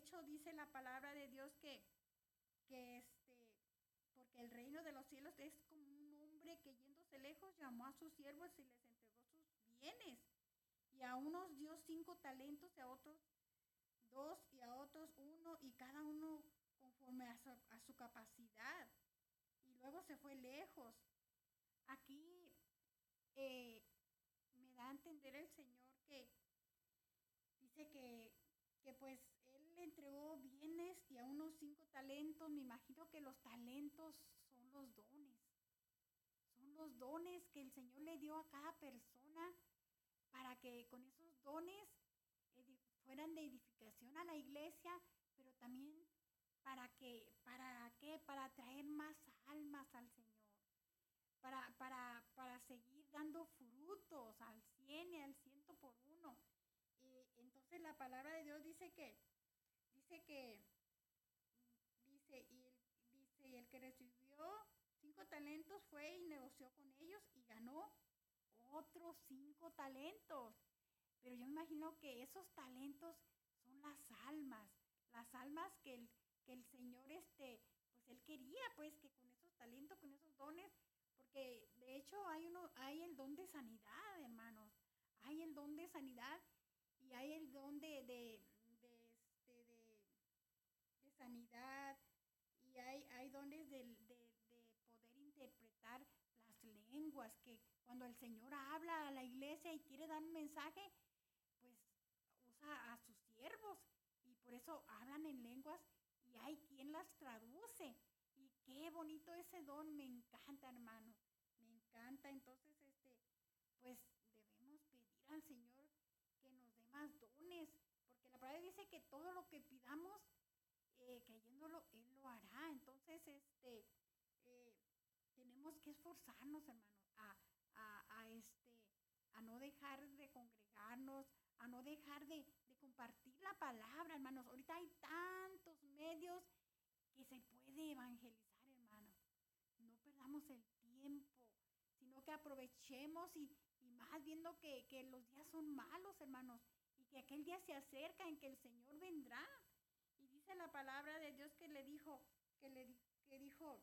hecho dice la palabra de Dios que, que este, porque el reino de los cielos es como un hombre que yéndose lejos llamó a sus siervos y les entregó sus bienes. Y a unos dio cinco talentos, y a otros dos, y a otros uno, y cada uno conforme a su, a su capacidad. Y luego se fue lejos. Aquí eh, me da a entender el Señor que dice que, que pues entregó bienes y a unos cinco talentos. Me imagino que los talentos son los dones. Son los dones que el Señor le dio a cada persona para que con esos dones fueran de edificación a la iglesia, pero también para que, para qué, para traer más almas al Señor, para, para, para seguir dando frutos al cien y al ciento por uno. Entonces la palabra de Dios dice que, dice que, dice, y el, dice, y el que recibió cinco talentos fue y negoció con ellos y ganó otros cinco talentos. Pero yo me imagino que esos talentos son las almas, las almas que el, que el Señor, este, pues Él quería, pues, que con esos talentos, con esos dones, porque de hecho hay uno, hay el don de sanidad, hermanos, hay el don de sanidad y hay el don de, y hay, hay dones de, de, de poder interpretar las lenguas, que cuando el Señor habla a la iglesia y quiere dar un mensaje, pues usa a sus siervos y por eso hablan en lenguas y hay quien las traduce. Y qué bonito ese don, me encanta, hermano. Me encanta. Entonces, este, pues debemos pedir al Señor que nos dé más dones, porque la palabra dice que todo lo que pidamos, eh, creyéndolo, Él lo hará. Entonces, este, eh, tenemos que esforzarnos, hermanos, a, a, este, a no dejar de congregarnos, a no dejar de, de, compartir la palabra, hermanos. Ahorita hay tantos medios que se puede evangelizar, hermanos. No perdamos el tiempo, sino que aprovechemos y, y más viendo que, que, los días son malos, hermanos, y que aquel día se acerca en que el Señor vendrá. La palabra de Dios que le dijo, que le que dijo,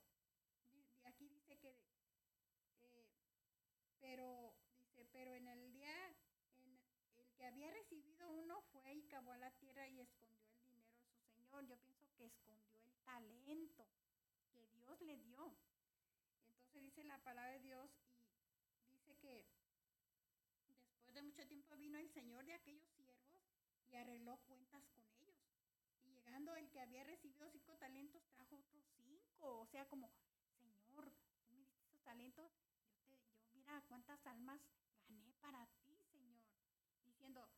aquí dice que, eh, pero, dice, pero en el día, el que había recibido uno fue y cavó a la tierra y escondió el dinero de su señor. Yo pienso que escondió el talento que Dios le dio. Entonces dice la palabra de Dios y dice que después de mucho tiempo vino el Señor de aquellos siervos y arregló cuentas con el que había recibido cinco talentos, trajo otros cinco. O sea, como, Señor, tú me diste esos talentos, yo mira cuántas almas gané para ti, Señor. Diciendo,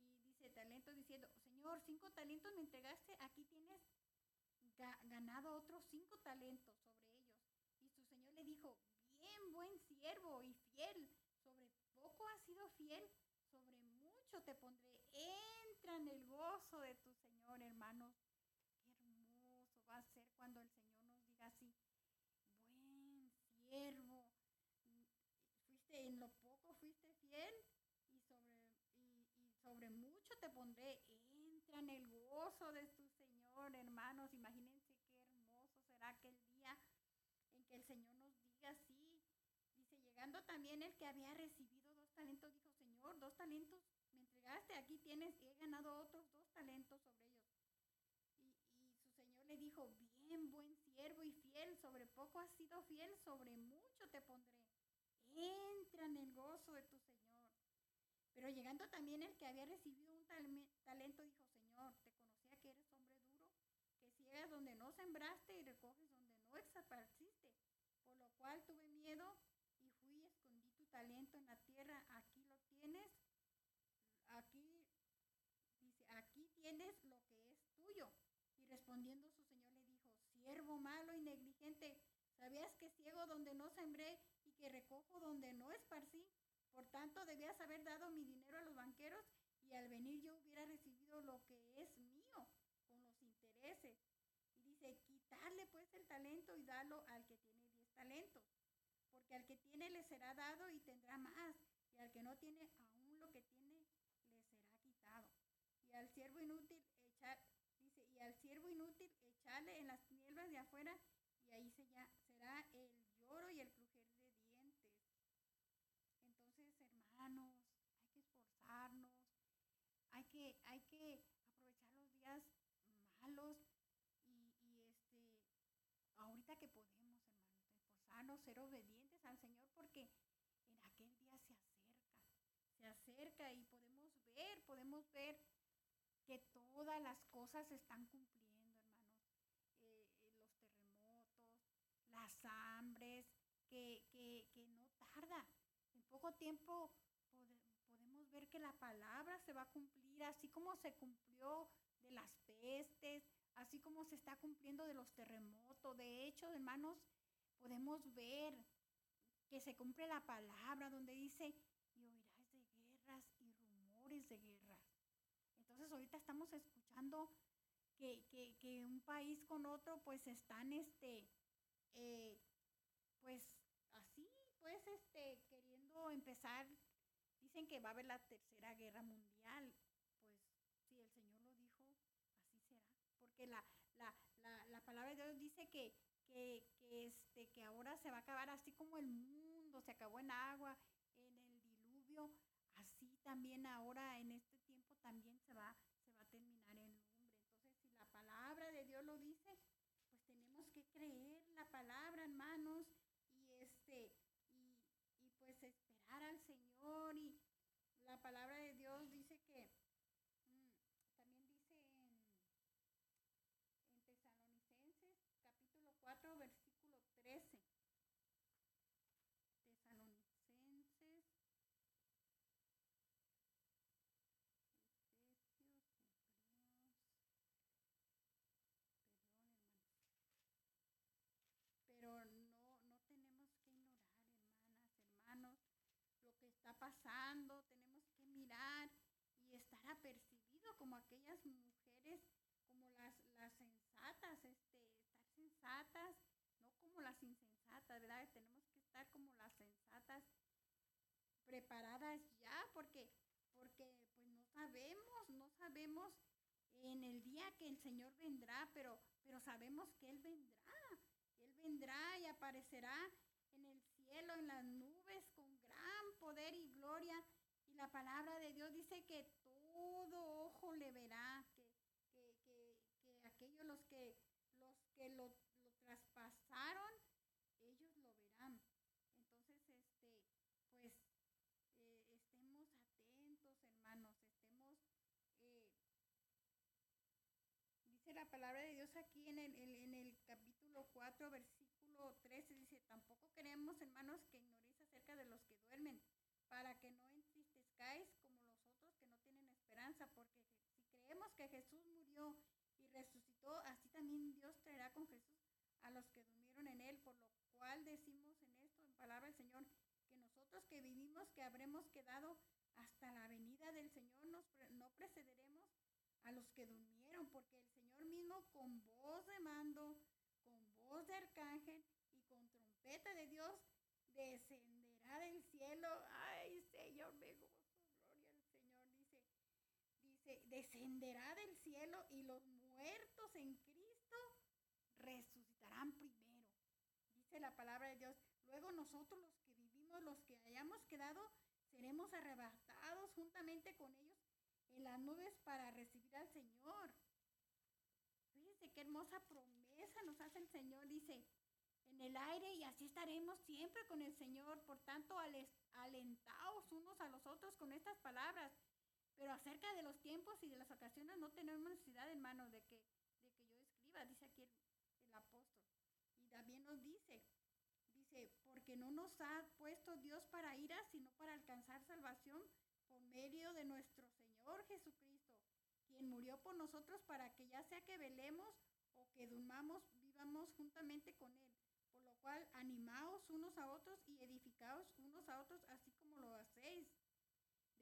y dice talento, diciendo, Señor, cinco talentos me entregaste, aquí tienes ganado otros cinco talentos sobre ellos. Y su Señor le dijo, bien, buen siervo y fiel, sobre poco has sido fiel, sobre mucho te pondré. Entra en el gozo de tu Señor, hermanos. Qué hermoso va a ser cuando el Señor nos diga así, buen siervo, fuiste en lo poco fuiste fiel y sobre, y sobre mucho te pondré. Entra en el gozo de tu Señor, hermanos. Imagínense qué hermoso será aquel día en que el Señor nos diga así. Dice, llegando también el que había recibido dos talentos, dijo, Señor, dos talentos me entregaste, aquí tienes, he ganado otros dos talentos sobre ellos. Y, y su Señor le dijo, bien, buen siervo y fiel, sobre poco has sido fiel, sobre mucho te pondré. Entra en el gozo de tu Señor. Pero llegando también el que había recibido un talento, dijo, Señor, te conocía que eres hombre duro, que ciegas donde no sembraste y recoges donde no esparciste. Por lo cual tuve miedo y fui y escondí tu talento en la tierra. Aquí lo tienes. Aquí dice, aquí tienes lo que es tuyo. Y respondiendo su señor le dijo, siervo malo y negligente, ¿sabías que ciego donde no sembré y que recojo donde no esparcí? Por tanto, debías haber dado mi dinero a los banqueros y al venir yo hubiera recibido lo que es mío con los intereses. Y dice, quitarle pues el talento y darlo al que tiene diez talentos. Porque al que tiene le será dado y tendrá más. Y al que no tiene, aún lo que tiene le será quitado. Y al siervo inútil echar, dice, y al siervo inútil echarle en las tinieblas de afuera y ahí se ya, será el lloro y el crujir de dientes. Entonces, hermanos, hay que esforzarnos, hay que, hay que aprovechar los días malos y, y este, ahorita que podemos, hermanos, ser obedientes al Señor, porque en aquel día se acerca, se acerca y podemos ver, podemos ver que todas las cosas se están cumpliendo, hermanos. Eh, eh, los terremotos, las hambres, que, que, que no tarda, en poco tiempo podemos ver que la palabra se va a cumplir, así como se cumplió de las pestes, así como se está cumpliendo de los terremotos. De hecho, hermanos, podemos ver que se cumple la palabra donde dice, y oirás de guerras y rumores de guerras. Entonces ahorita estamos escuchando que, que, un país con otro pues están, este, eh, pues así, pues este, queriendo empezar, dicen que va a haber la tercera guerra mundial. Pues si el Señor lo dijo, así será. Porque la, la, la, la palabra de Dios dice que, que, que, este, que ahora se va a acabar así como el mundo se acabó en agua, en el diluvio, así también ahora en este tiempo también se va, se va a terminar en lumbre. Entonces, si la palabra de Dios lo dice, pues tenemos que creer la palabra, hermanos, y este pues esperar al Señor y la palabra de Dios dice que mm, también dice en, en Tesalonicenses capítulo 4 versículo 13. Tesalonicenses Efesios, Hebreos, perdón hermano. Pero no, no tenemos que ignorar lo que está pasando, tenemos que mirar y estar apercibido como aquellas mujeres, como las, las sensatas, este, estar sensatas, no como las insensatas, ¿verdad? Tenemos que estar como las sensatas, preparadas ya, porque, porque pues no sabemos, no sabemos en el día que el Señor vendrá, pero, pero sabemos que Él vendrá, Él vendrá y aparecerá en el cielo, en las nubes, con gran poder y gloria. Y la palabra de Dios dice que todo ojo le verá, que, aquellos los que, los que lo, traspasaron, ellos lo verán. Entonces, este, pues, eh, estemos atentos, hermanos, estemos eh, la palabra de Dios aquí en el, en el capítulo 4, versículo 13, dice, tampoco queremos, hermanos, que ignoréis acerca de los que duermen, para que no entristezcáis como los otros que no tienen porque si creemos que Jesús murió y resucitó, así también Dios traerá con Jesús a los que durmieron en él, por lo cual decimos en esto, en palabra del Señor, que nosotros que vivimos, que habremos quedado hasta la venida del Señor, nos, no precederemos a los que durmieron, porque el Señor mismo con voz de mando, con voz de arcángel y con trompeta de Dios descenderá del cielo. Ay, Señor, me gozo, gloria al Señor, dice, dice, descenderá del cielo y los muertos en Cristo resucitarán primero. Dice la palabra de Dios. Luego nosotros los que vivimos, los que hayamos quedado, seremos arrebatados juntamente con ellos en las nubes para recibir al Señor. Fíjense qué hermosa promesa nos hace el Señor. Dice, en el aire y así estaremos siempre con el Señor. Por tanto, alentaos unos a los otros con estas palabras. Pero acerca de los tiempos y de las ocasiones no tenemos necesidad, hermano, de que, de que yo escriba, dice aquí el, apóstol. Y también nos dice, dice, porque no nos ha puesto Dios para ira, sino para alcanzar salvación por medio de nuestro Señor Jesucristo, quien murió por nosotros para que ya sea que velemos o que durmamos, vivamos juntamente con Él. Por lo cual, animaos unos a otros y edificaos unos a otros, así.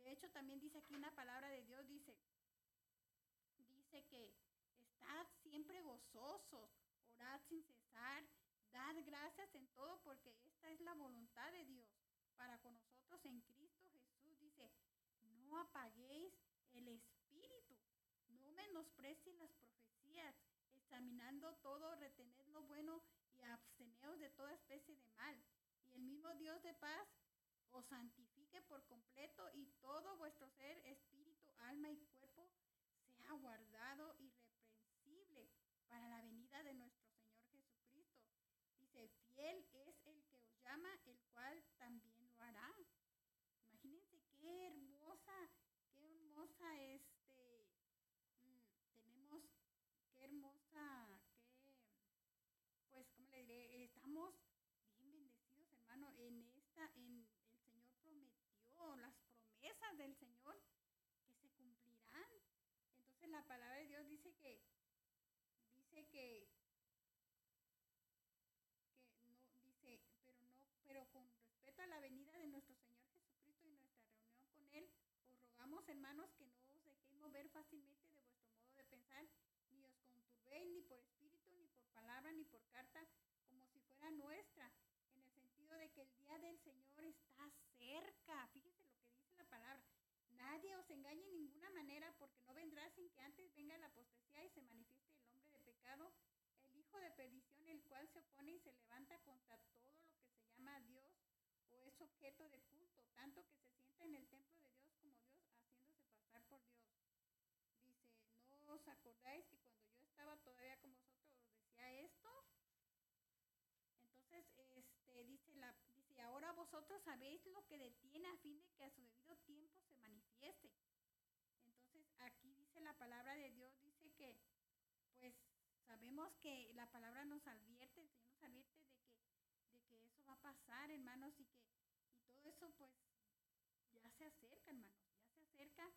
De hecho, también dice aquí una palabra de Dios, dice, dice que estad siempre gozosos, orad sin cesar, dad gracias en todo, porque esta es la voluntad de Dios para con nosotros en Cristo Jesús. Dice, no apaguéis el espíritu, no menosprecien las profecías, examinando todo, retened lo bueno y absteneos de toda especie de mal. Y el mismo Dios de paz os santifique por completo y todo vuestro ser, espíritu, alma y cuerpo sea guardado para la venida de nuestro Señor Jesucristo. Dice, fiel es el que os llama, el cual también lo hará. Imagínense qué hermosa, qué hermosa este mm, tenemos, qué hermosa, qué pues cómo le diré, estamos bien bendecidos, hermano, en esta en el Señor prometió las promesas del Señor que se cumplirán. Entonces la palabra de Dios dice que dice que que no dice, pero no, pero con respecto a la venida de nuestro Señor Jesucristo y nuestra reunión con él, os rogamos, hermanos, que no os dejéis mover fácilmente de vuestro modo de pensar, ni os conturbéis ni por espíritu, ni por palabra, ni por carta, como si fuera nuestra, en el sentido de que el día del Señor está cerca. Fíjense lo que dice la palabra. Nadie engañe en ninguna manera, porque no vendrá sin que antes venga la apostasía y se manifieste el hombre de pecado, el hijo de perdición, el cual se opone y se levanta contra todo lo que se llama Dios o es objeto de culto, tanto que se sienta en el templo de Dios como Dios, haciéndose pasar por Dios. Dice, ¿no os acordáis que cuando yo estaba todavía con vosotros os decía esto? Entonces, este, dice, la, dice, ahora vosotros sabéis lo que detiene a fin de que a su debido manifieste. Entonces, aquí dice la palabra de Dios, dice que, pues, sabemos que la palabra nos advierte, nos advierte de que, de que eso va a pasar, hermanos, y que, y todo eso, pues, ya se acerca, hermanos, ya se acerca,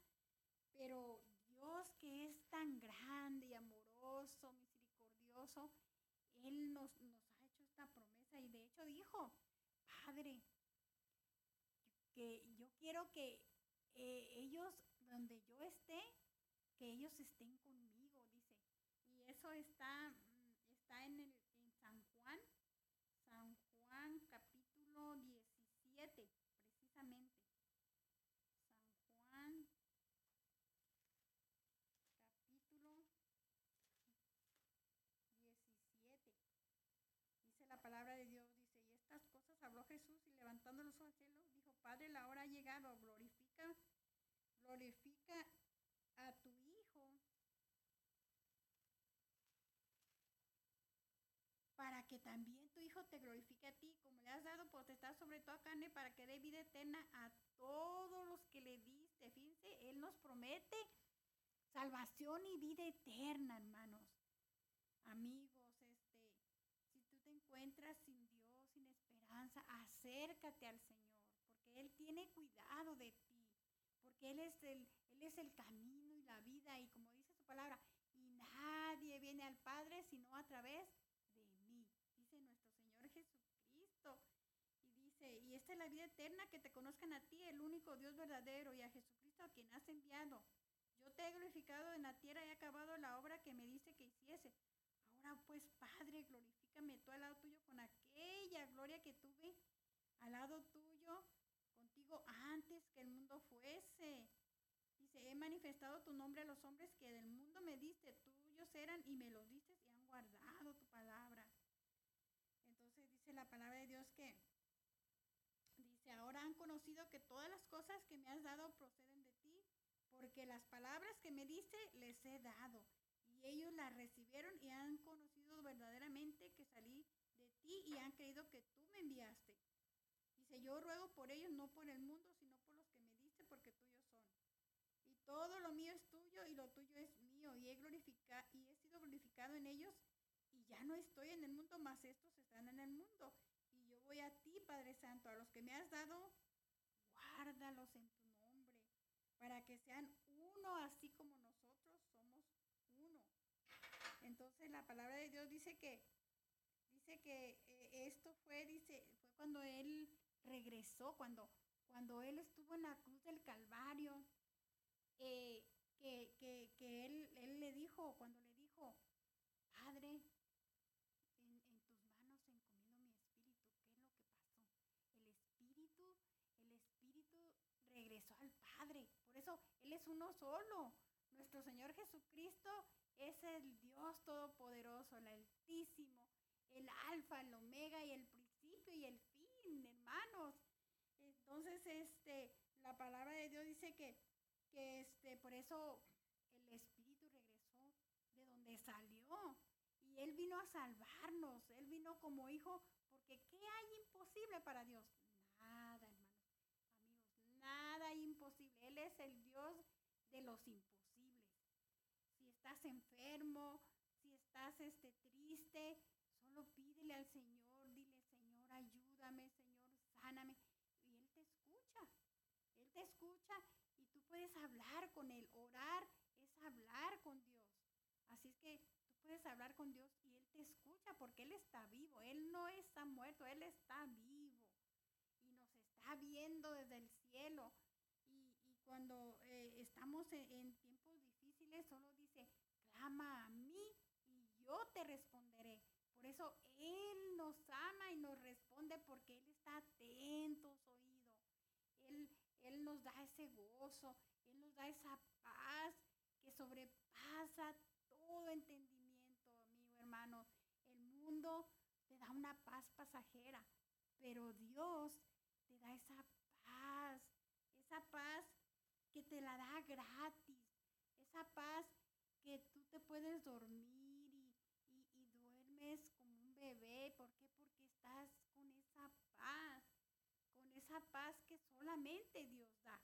pero Dios que es tan grande y amoroso, misericordioso, Él nos, nos ha hecho esta promesa y de hecho dijo, Padre, que yo quiero que eh, ellos, donde yo esté, que ellos estén conmigo, dice. Y eso está, mm, está en, el, San Juan, San Juan capítulo 17, precisamente. San Juan capítulo 17. Dice la palabra de Dios, dice, y estas cosas habló Jesús y levantando los ojos dijo, Padre, la hora ha llegado, glorifica a tu Hijo para que también tu Hijo te glorifique a ti, como le has dado potestad sobre toda carne, para que dé vida eterna a todos los que le diste. Fíjense, Él nos promete salvación y vida eterna, hermanos. amigos, este, si tú te encuentras sin Dios, sin esperanza, acércate al Señor, porque Él tiene cuidado de ti, Él es el, Él es el camino y la vida, y como dice su palabra, y nadie viene al Padre sino a través de mí, dice nuestro Señor Jesucristo. Y dice, y esta es la vida eterna, que te conozcan a ti, el único Dios verdadero, y a Jesucristo a quien has enviado. Yo te he glorificado en la tierra y he acabado la obra que me dice que hiciese. Ahora pues, Padre, glorifícame tú al lado tuyo con aquella gloria que tuve al lado tuyo, antes que el mundo fuese. Dice, he manifestado tu nombre a los hombres que del mundo me diste, tuyos eran y me los diste y han guardado tu palabra. Entonces dice la palabra de Dios que, dice, ahora han conocido que todas las cosas que me has dado proceden de ti, porque las palabras que me diste les he dado y ellos la recibieron y han conocido verdaderamente que salí de ti y han creído que tú me enviaste. Dice, yo ruego por ellos, no por el mundo, sino por los que me diste, porque tuyos son. Y todo lo mío es tuyo y lo tuyo es mío, y he, glorificado, y he sido glorificado en ellos, y ya no estoy en el mundo, mas estos están en el mundo. Y yo voy a ti, Padre Santo, a los que me has dado, guárdalos en tu nombre, para que sean uno así como nosotros somos uno. Entonces la palabra de Dios dice que dice que eh, esto fue dice fue cuando él regresó, cuando cuando él estuvo en la cruz del Calvario, eh, que, que, que él, él, le dijo, cuando le dijo, Padre, en, tus manos encomiendo mi espíritu, ¿qué es lo que pasó? El espíritu, el espíritu regresó al Padre, por eso Él es uno solo, nuestro Señor Jesucristo es el Dios Todopoderoso, el Altísimo, el Alfa, el Omega y el principio y el fin, Entonces, este, la palabra de Dios dice que, que este, por eso el Espíritu regresó de donde salió. Y Él vino a salvarnos. Él vino como hijo, porque ¿qué hay imposible para Dios? Nada, hermanos. Amigos, nada imposible. Él es el Dios de los imposibles. Si estás enfermo, si estás este, triste, solo pídele al Señor, dile, Señor, ayúdame, sáname. Y Él te escucha. Él te escucha y tú puedes hablar con Él. Orar es hablar con Dios. Así es que tú puedes hablar con Dios y Él te escucha porque Él está vivo. Él no está muerto, Él está vivo. Y nos está viendo desde el cielo. Y, y cuando eh, estamos en, en, tiempos difíciles, solo dice, clama a mí y yo te responderé. Por eso Él nos ama y nos responde porque Él está atento su oído. Él, él nos da ese gozo, Él nos da esa paz que sobrepasa todo entendimiento, amigo hermano. El mundo te da una paz pasajera, pero Dios te da esa paz esa paz que te la da gratis, esa paz que tú te puedes dormir como un bebé. ¿Por qué? Porque estás con esa paz, con esa paz que solamente Dios da.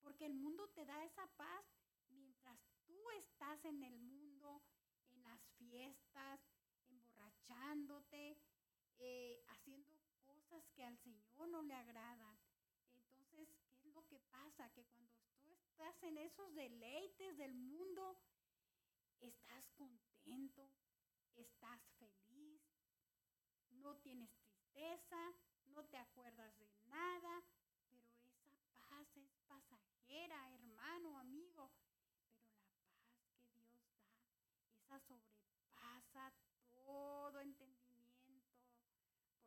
Porque el mundo te da esa paz mientras tú estás en el mundo, en las fiestas, emborrachándote, eh, haciendo cosas que al Señor no le agradan. Entonces, ¿qué es lo que pasa? Que cuando tú estás en esos deleites del mundo, estás contento, estás feliz, no tienes tristeza, no te acuerdas de nada, pero esa paz es pasajera, hermano, amigo. Pero la paz que Dios da, esa sobrepasa todo entendimiento.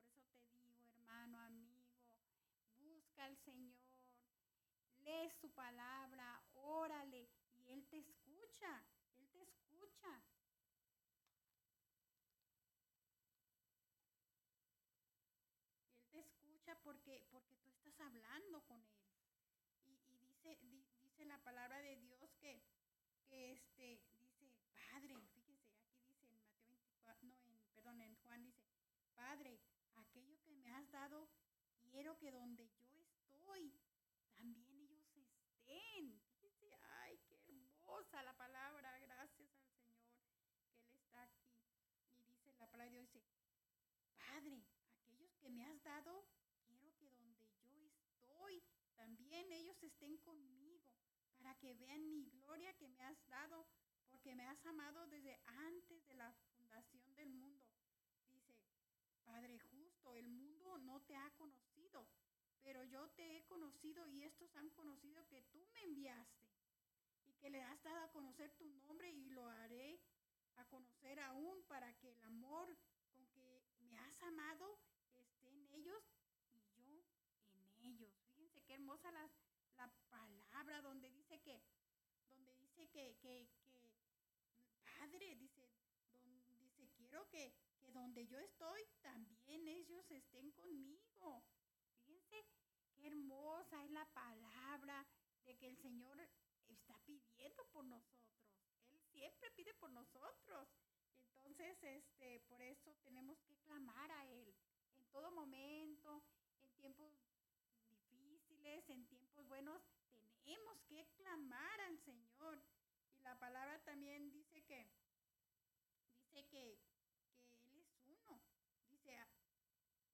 Por eso te digo, hermano, amigo, busca al Señor, lee su palabra, órale y Él te escucha, Él te escucha. Él te escucha porque, porque tú hablando con Él. Y, y dice, di, dice la palabra de Dios que, que este, dice, Padre, fíjese, aquí dice en Mateo 24, no, en, perdón, en Juan dice, Padre, aquello que me has dado quiero que donde yo estoy, también ellos estén. Dice, ay, qué hermosa la palabra, gracias al Señor que Él está aquí. Padre, aquellos que me has dado, quiero que donde yo estoy, también ellos estén conmigo, para que vean mi gloria que me has dado, porque me has amado desde antes de la fundación del mundo. Dice, Padre justo, el mundo no te ha conocido, pero yo te he conocido y estos han conocido que tú me enviaste y que le has dado a conocer tu nombre y lo haré a conocer aún para que el amor con que me has amado esté en ellos y yo en ellos. Fíjense qué hermosa la, la palabra donde dice que, donde dice que, que, que Padre, dice, dice, quiero que, que donde yo estoy, también ellos estén conmigo. Fíjense qué hermosa es la palabra de que el Señor está pidiendo por nosotros. Él siempre pide por nosotros. Entonces, este, por eso tenemos que clamar a Él en todo momento, en tiempos difíciles, en tiempos buenos, tenemos que clamar al Señor. Y la palabra también dice que, dice que, que Él es uno. Dice, ah,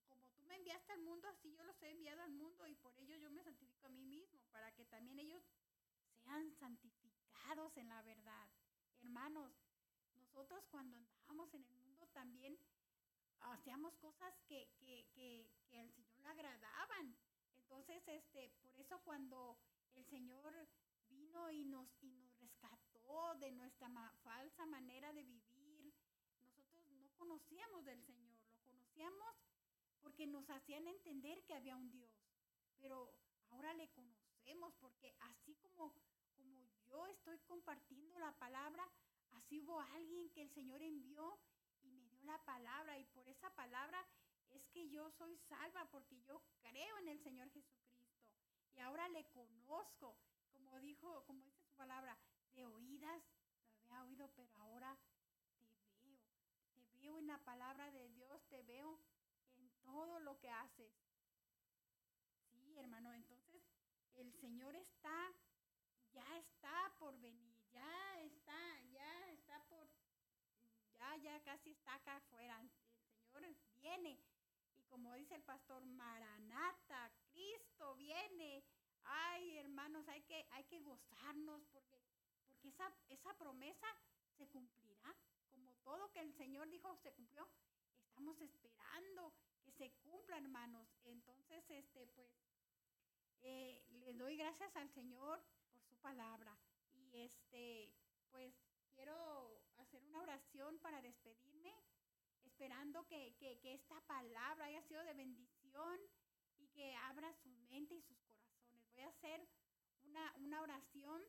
como tú me enviaste al mundo, así yo los he enviado al mundo y por ello yo me santifico a mí mismo, para que también ellos sean santificados en la verdad. Hermanos, nosotros cuando andábamos en el mundo también hacíamos cosas que, que, al Señor le agradaban. Entonces, este, por eso cuando el Señor vino y nos, rescató de nuestra falsa manera de vivir, nosotros no conocíamos del Señor, lo conocíamos porque nos hacían entender que había un Dios, pero ahora le conocemos porque así como, como yo estoy compartiendo la palabra, así hubo alguien que el Señor envió y me dio la palabra y por esa palabra es que yo soy salva porque yo creo en el Señor Jesucristo y ahora le conozco, como dijo, como dice su palabra, de oídas lo había oído, pero ahora te veo, te veo en la palabra de Dios, te veo en todo lo que haces. Sí, hermano, entonces el Señor está, ya está por venir, ya está, ya está por ya, ya casi está acá afuera. El Señor viene. Y como dice el pastor, Maranata, Cristo viene. Ay, hermanos, hay que, hay que gozarnos porque, porque esa, esa promesa se cumplirá. Como todo que el Señor dijo se cumplió, estamos esperando que se cumpla, hermanos. Entonces, este, pues, eh, le doy gracias al Señor por su palabra. Y este, pues, quiero hacer una oración para despedirme, esperando que, esta palabra haya sido de bendición y que abra su mente y sus corazones. Voy a hacer una, oración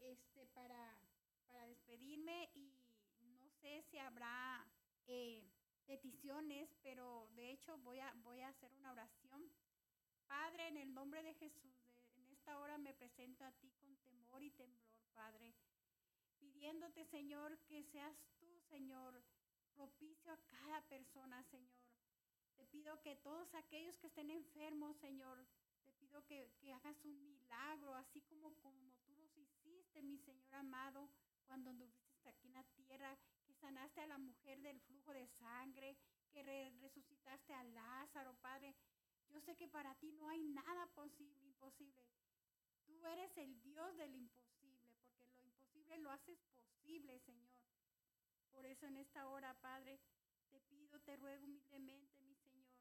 este para, para despedirme y no sé si habrá eh, peticiones, pero de hecho voy a, voy a hacer una oración. Padre, en el nombre de Jesús, en esta hora me presento a ti con temor y temblor, Padre pidiéndote, Señor, que seas tú, Señor, propicio a cada persona, Señor. Te pido que todos aquellos que estén enfermos, Señor, te pido que, hagas un milagro, así como, como mi Señor amado, cuando anduviste aquí en la tierra, que sanaste a la mujer del flujo de sangre, que resucitaste a Lázaro, Padre. Yo sé que para ti no hay nada posible, imposible. Tú eres el Dios del imposible, porque lo imposible lo haces posible, Señor. Por eso en esta hora, Padre, te pido, te ruego humildemente, mi Señor,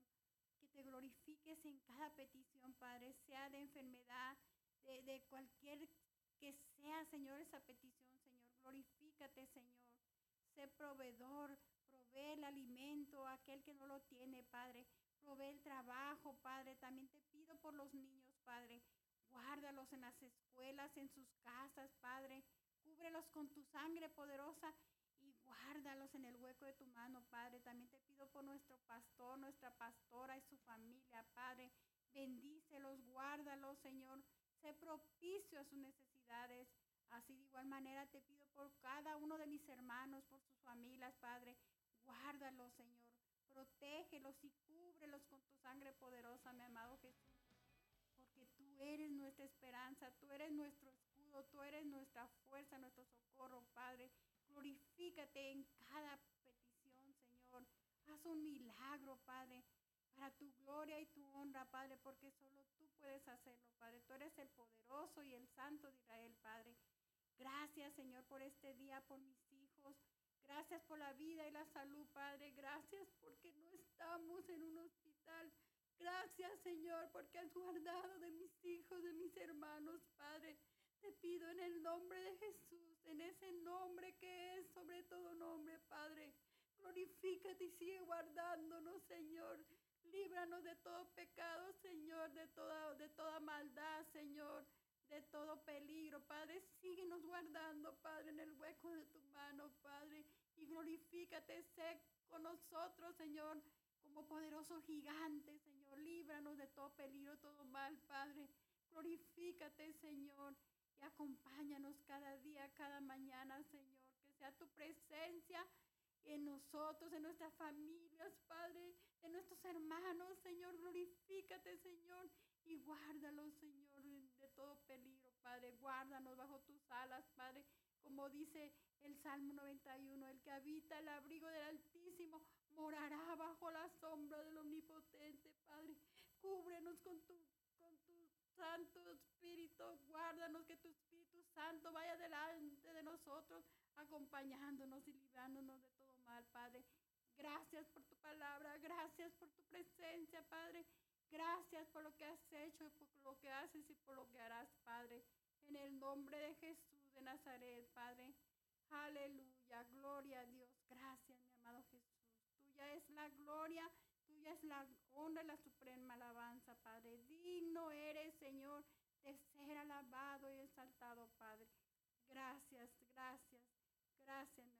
que te glorifiques en cada petición, Padre, sea de enfermedad, de, de cualquier que sea, Señor, esa petición, Señor. Glorifícate, Señor. Sé proveedor, provee el alimento a aquel que no lo tiene, Padre. Provee el trabajo, Padre. También te pido por los niños, Padre Guárdalos en las escuelas, en sus casas, Padre. Cúbrelos con tu sangre poderosa y guárdalos en el hueco de tu mano, Padre. También te pido por nuestro pastor, nuestra pastora y su familia, Padre. Bendícelos, guárdalos, Señor. Sé propicio a sus necesidades. Así de igual manera te pido por cada uno de mis hermanos, por sus familias, Padre. Guárdalos, Señor. Protégelos y cúbrelos con tu sangre poderosa, mi amado Jesús porque tú eres nuestra esperanza, tú eres nuestro escudo, tú eres nuestra fuerza, nuestro socorro, Padre. Glorifícate en cada petición, Señor. Haz un milagro, Padre, para tu gloria y tu honra, Padre, porque solo tú puedes hacerlo, Padre. Tú eres el poderoso y el santo de Israel, Padre. Gracias, Señor, por este día, por mis hijos. Gracias por la vida y la salud, Padre. Gracias porque no estamos en un hospital. Gracias, Señor, porque has guardado de mis hijos, de mis hermanos, Padre. Te pido en el nombre de Jesús, en ese nombre que es sobre todo nombre, Padre. Glorifícate y sigue guardándonos, Señor. Líbranos de todo pecado, Señor, de toda, de toda maldad, Señor, de todo peligro. Padre, síguenos guardando, Padre, en el hueco de tu mano, Padre. Y glorifícate, sé con nosotros, Señor, como poderoso gigante, Señor. Líbranos de todo peligro, todo mal, Padre. Glorifícate, Señor, y acompáñanos cada día, cada mañana, Señor. Que sea tu presencia en nosotros, en nuestras familias, Padre, en nuestros hermanos, Señor. Glorifícate, Señor, y guárdalos, Señor, de todo peligro, Padre. Guárdanos bajo tus alas, Padre. Como dice el Salmo 91, el que habita el abrigo del Altísimo morará bajo la sombra del Omnipotente, Padre. Cúbrenos con tu, con tu Santo Espíritu. Guárdanos que tu Espíritu Santo vaya delante de nosotros, acompañándonos y librándonos de todo mal, Padre. Gracias por tu palabra, gracias por tu presencia, Padre. Gracias por lo que has hecho, por lo que haces y por lo que harás, Padre. En el nombre de Jesús de Nazaret, Padre. Aleluya, gloria a Dios. Gracias, mi amado Jesús. Tuya es la gloria, tuya es la honra y la suprema alabanza, Padre. Digno eres, Señor, de ser alabado y exaltado, Padre. Gracias, gracias, gracias,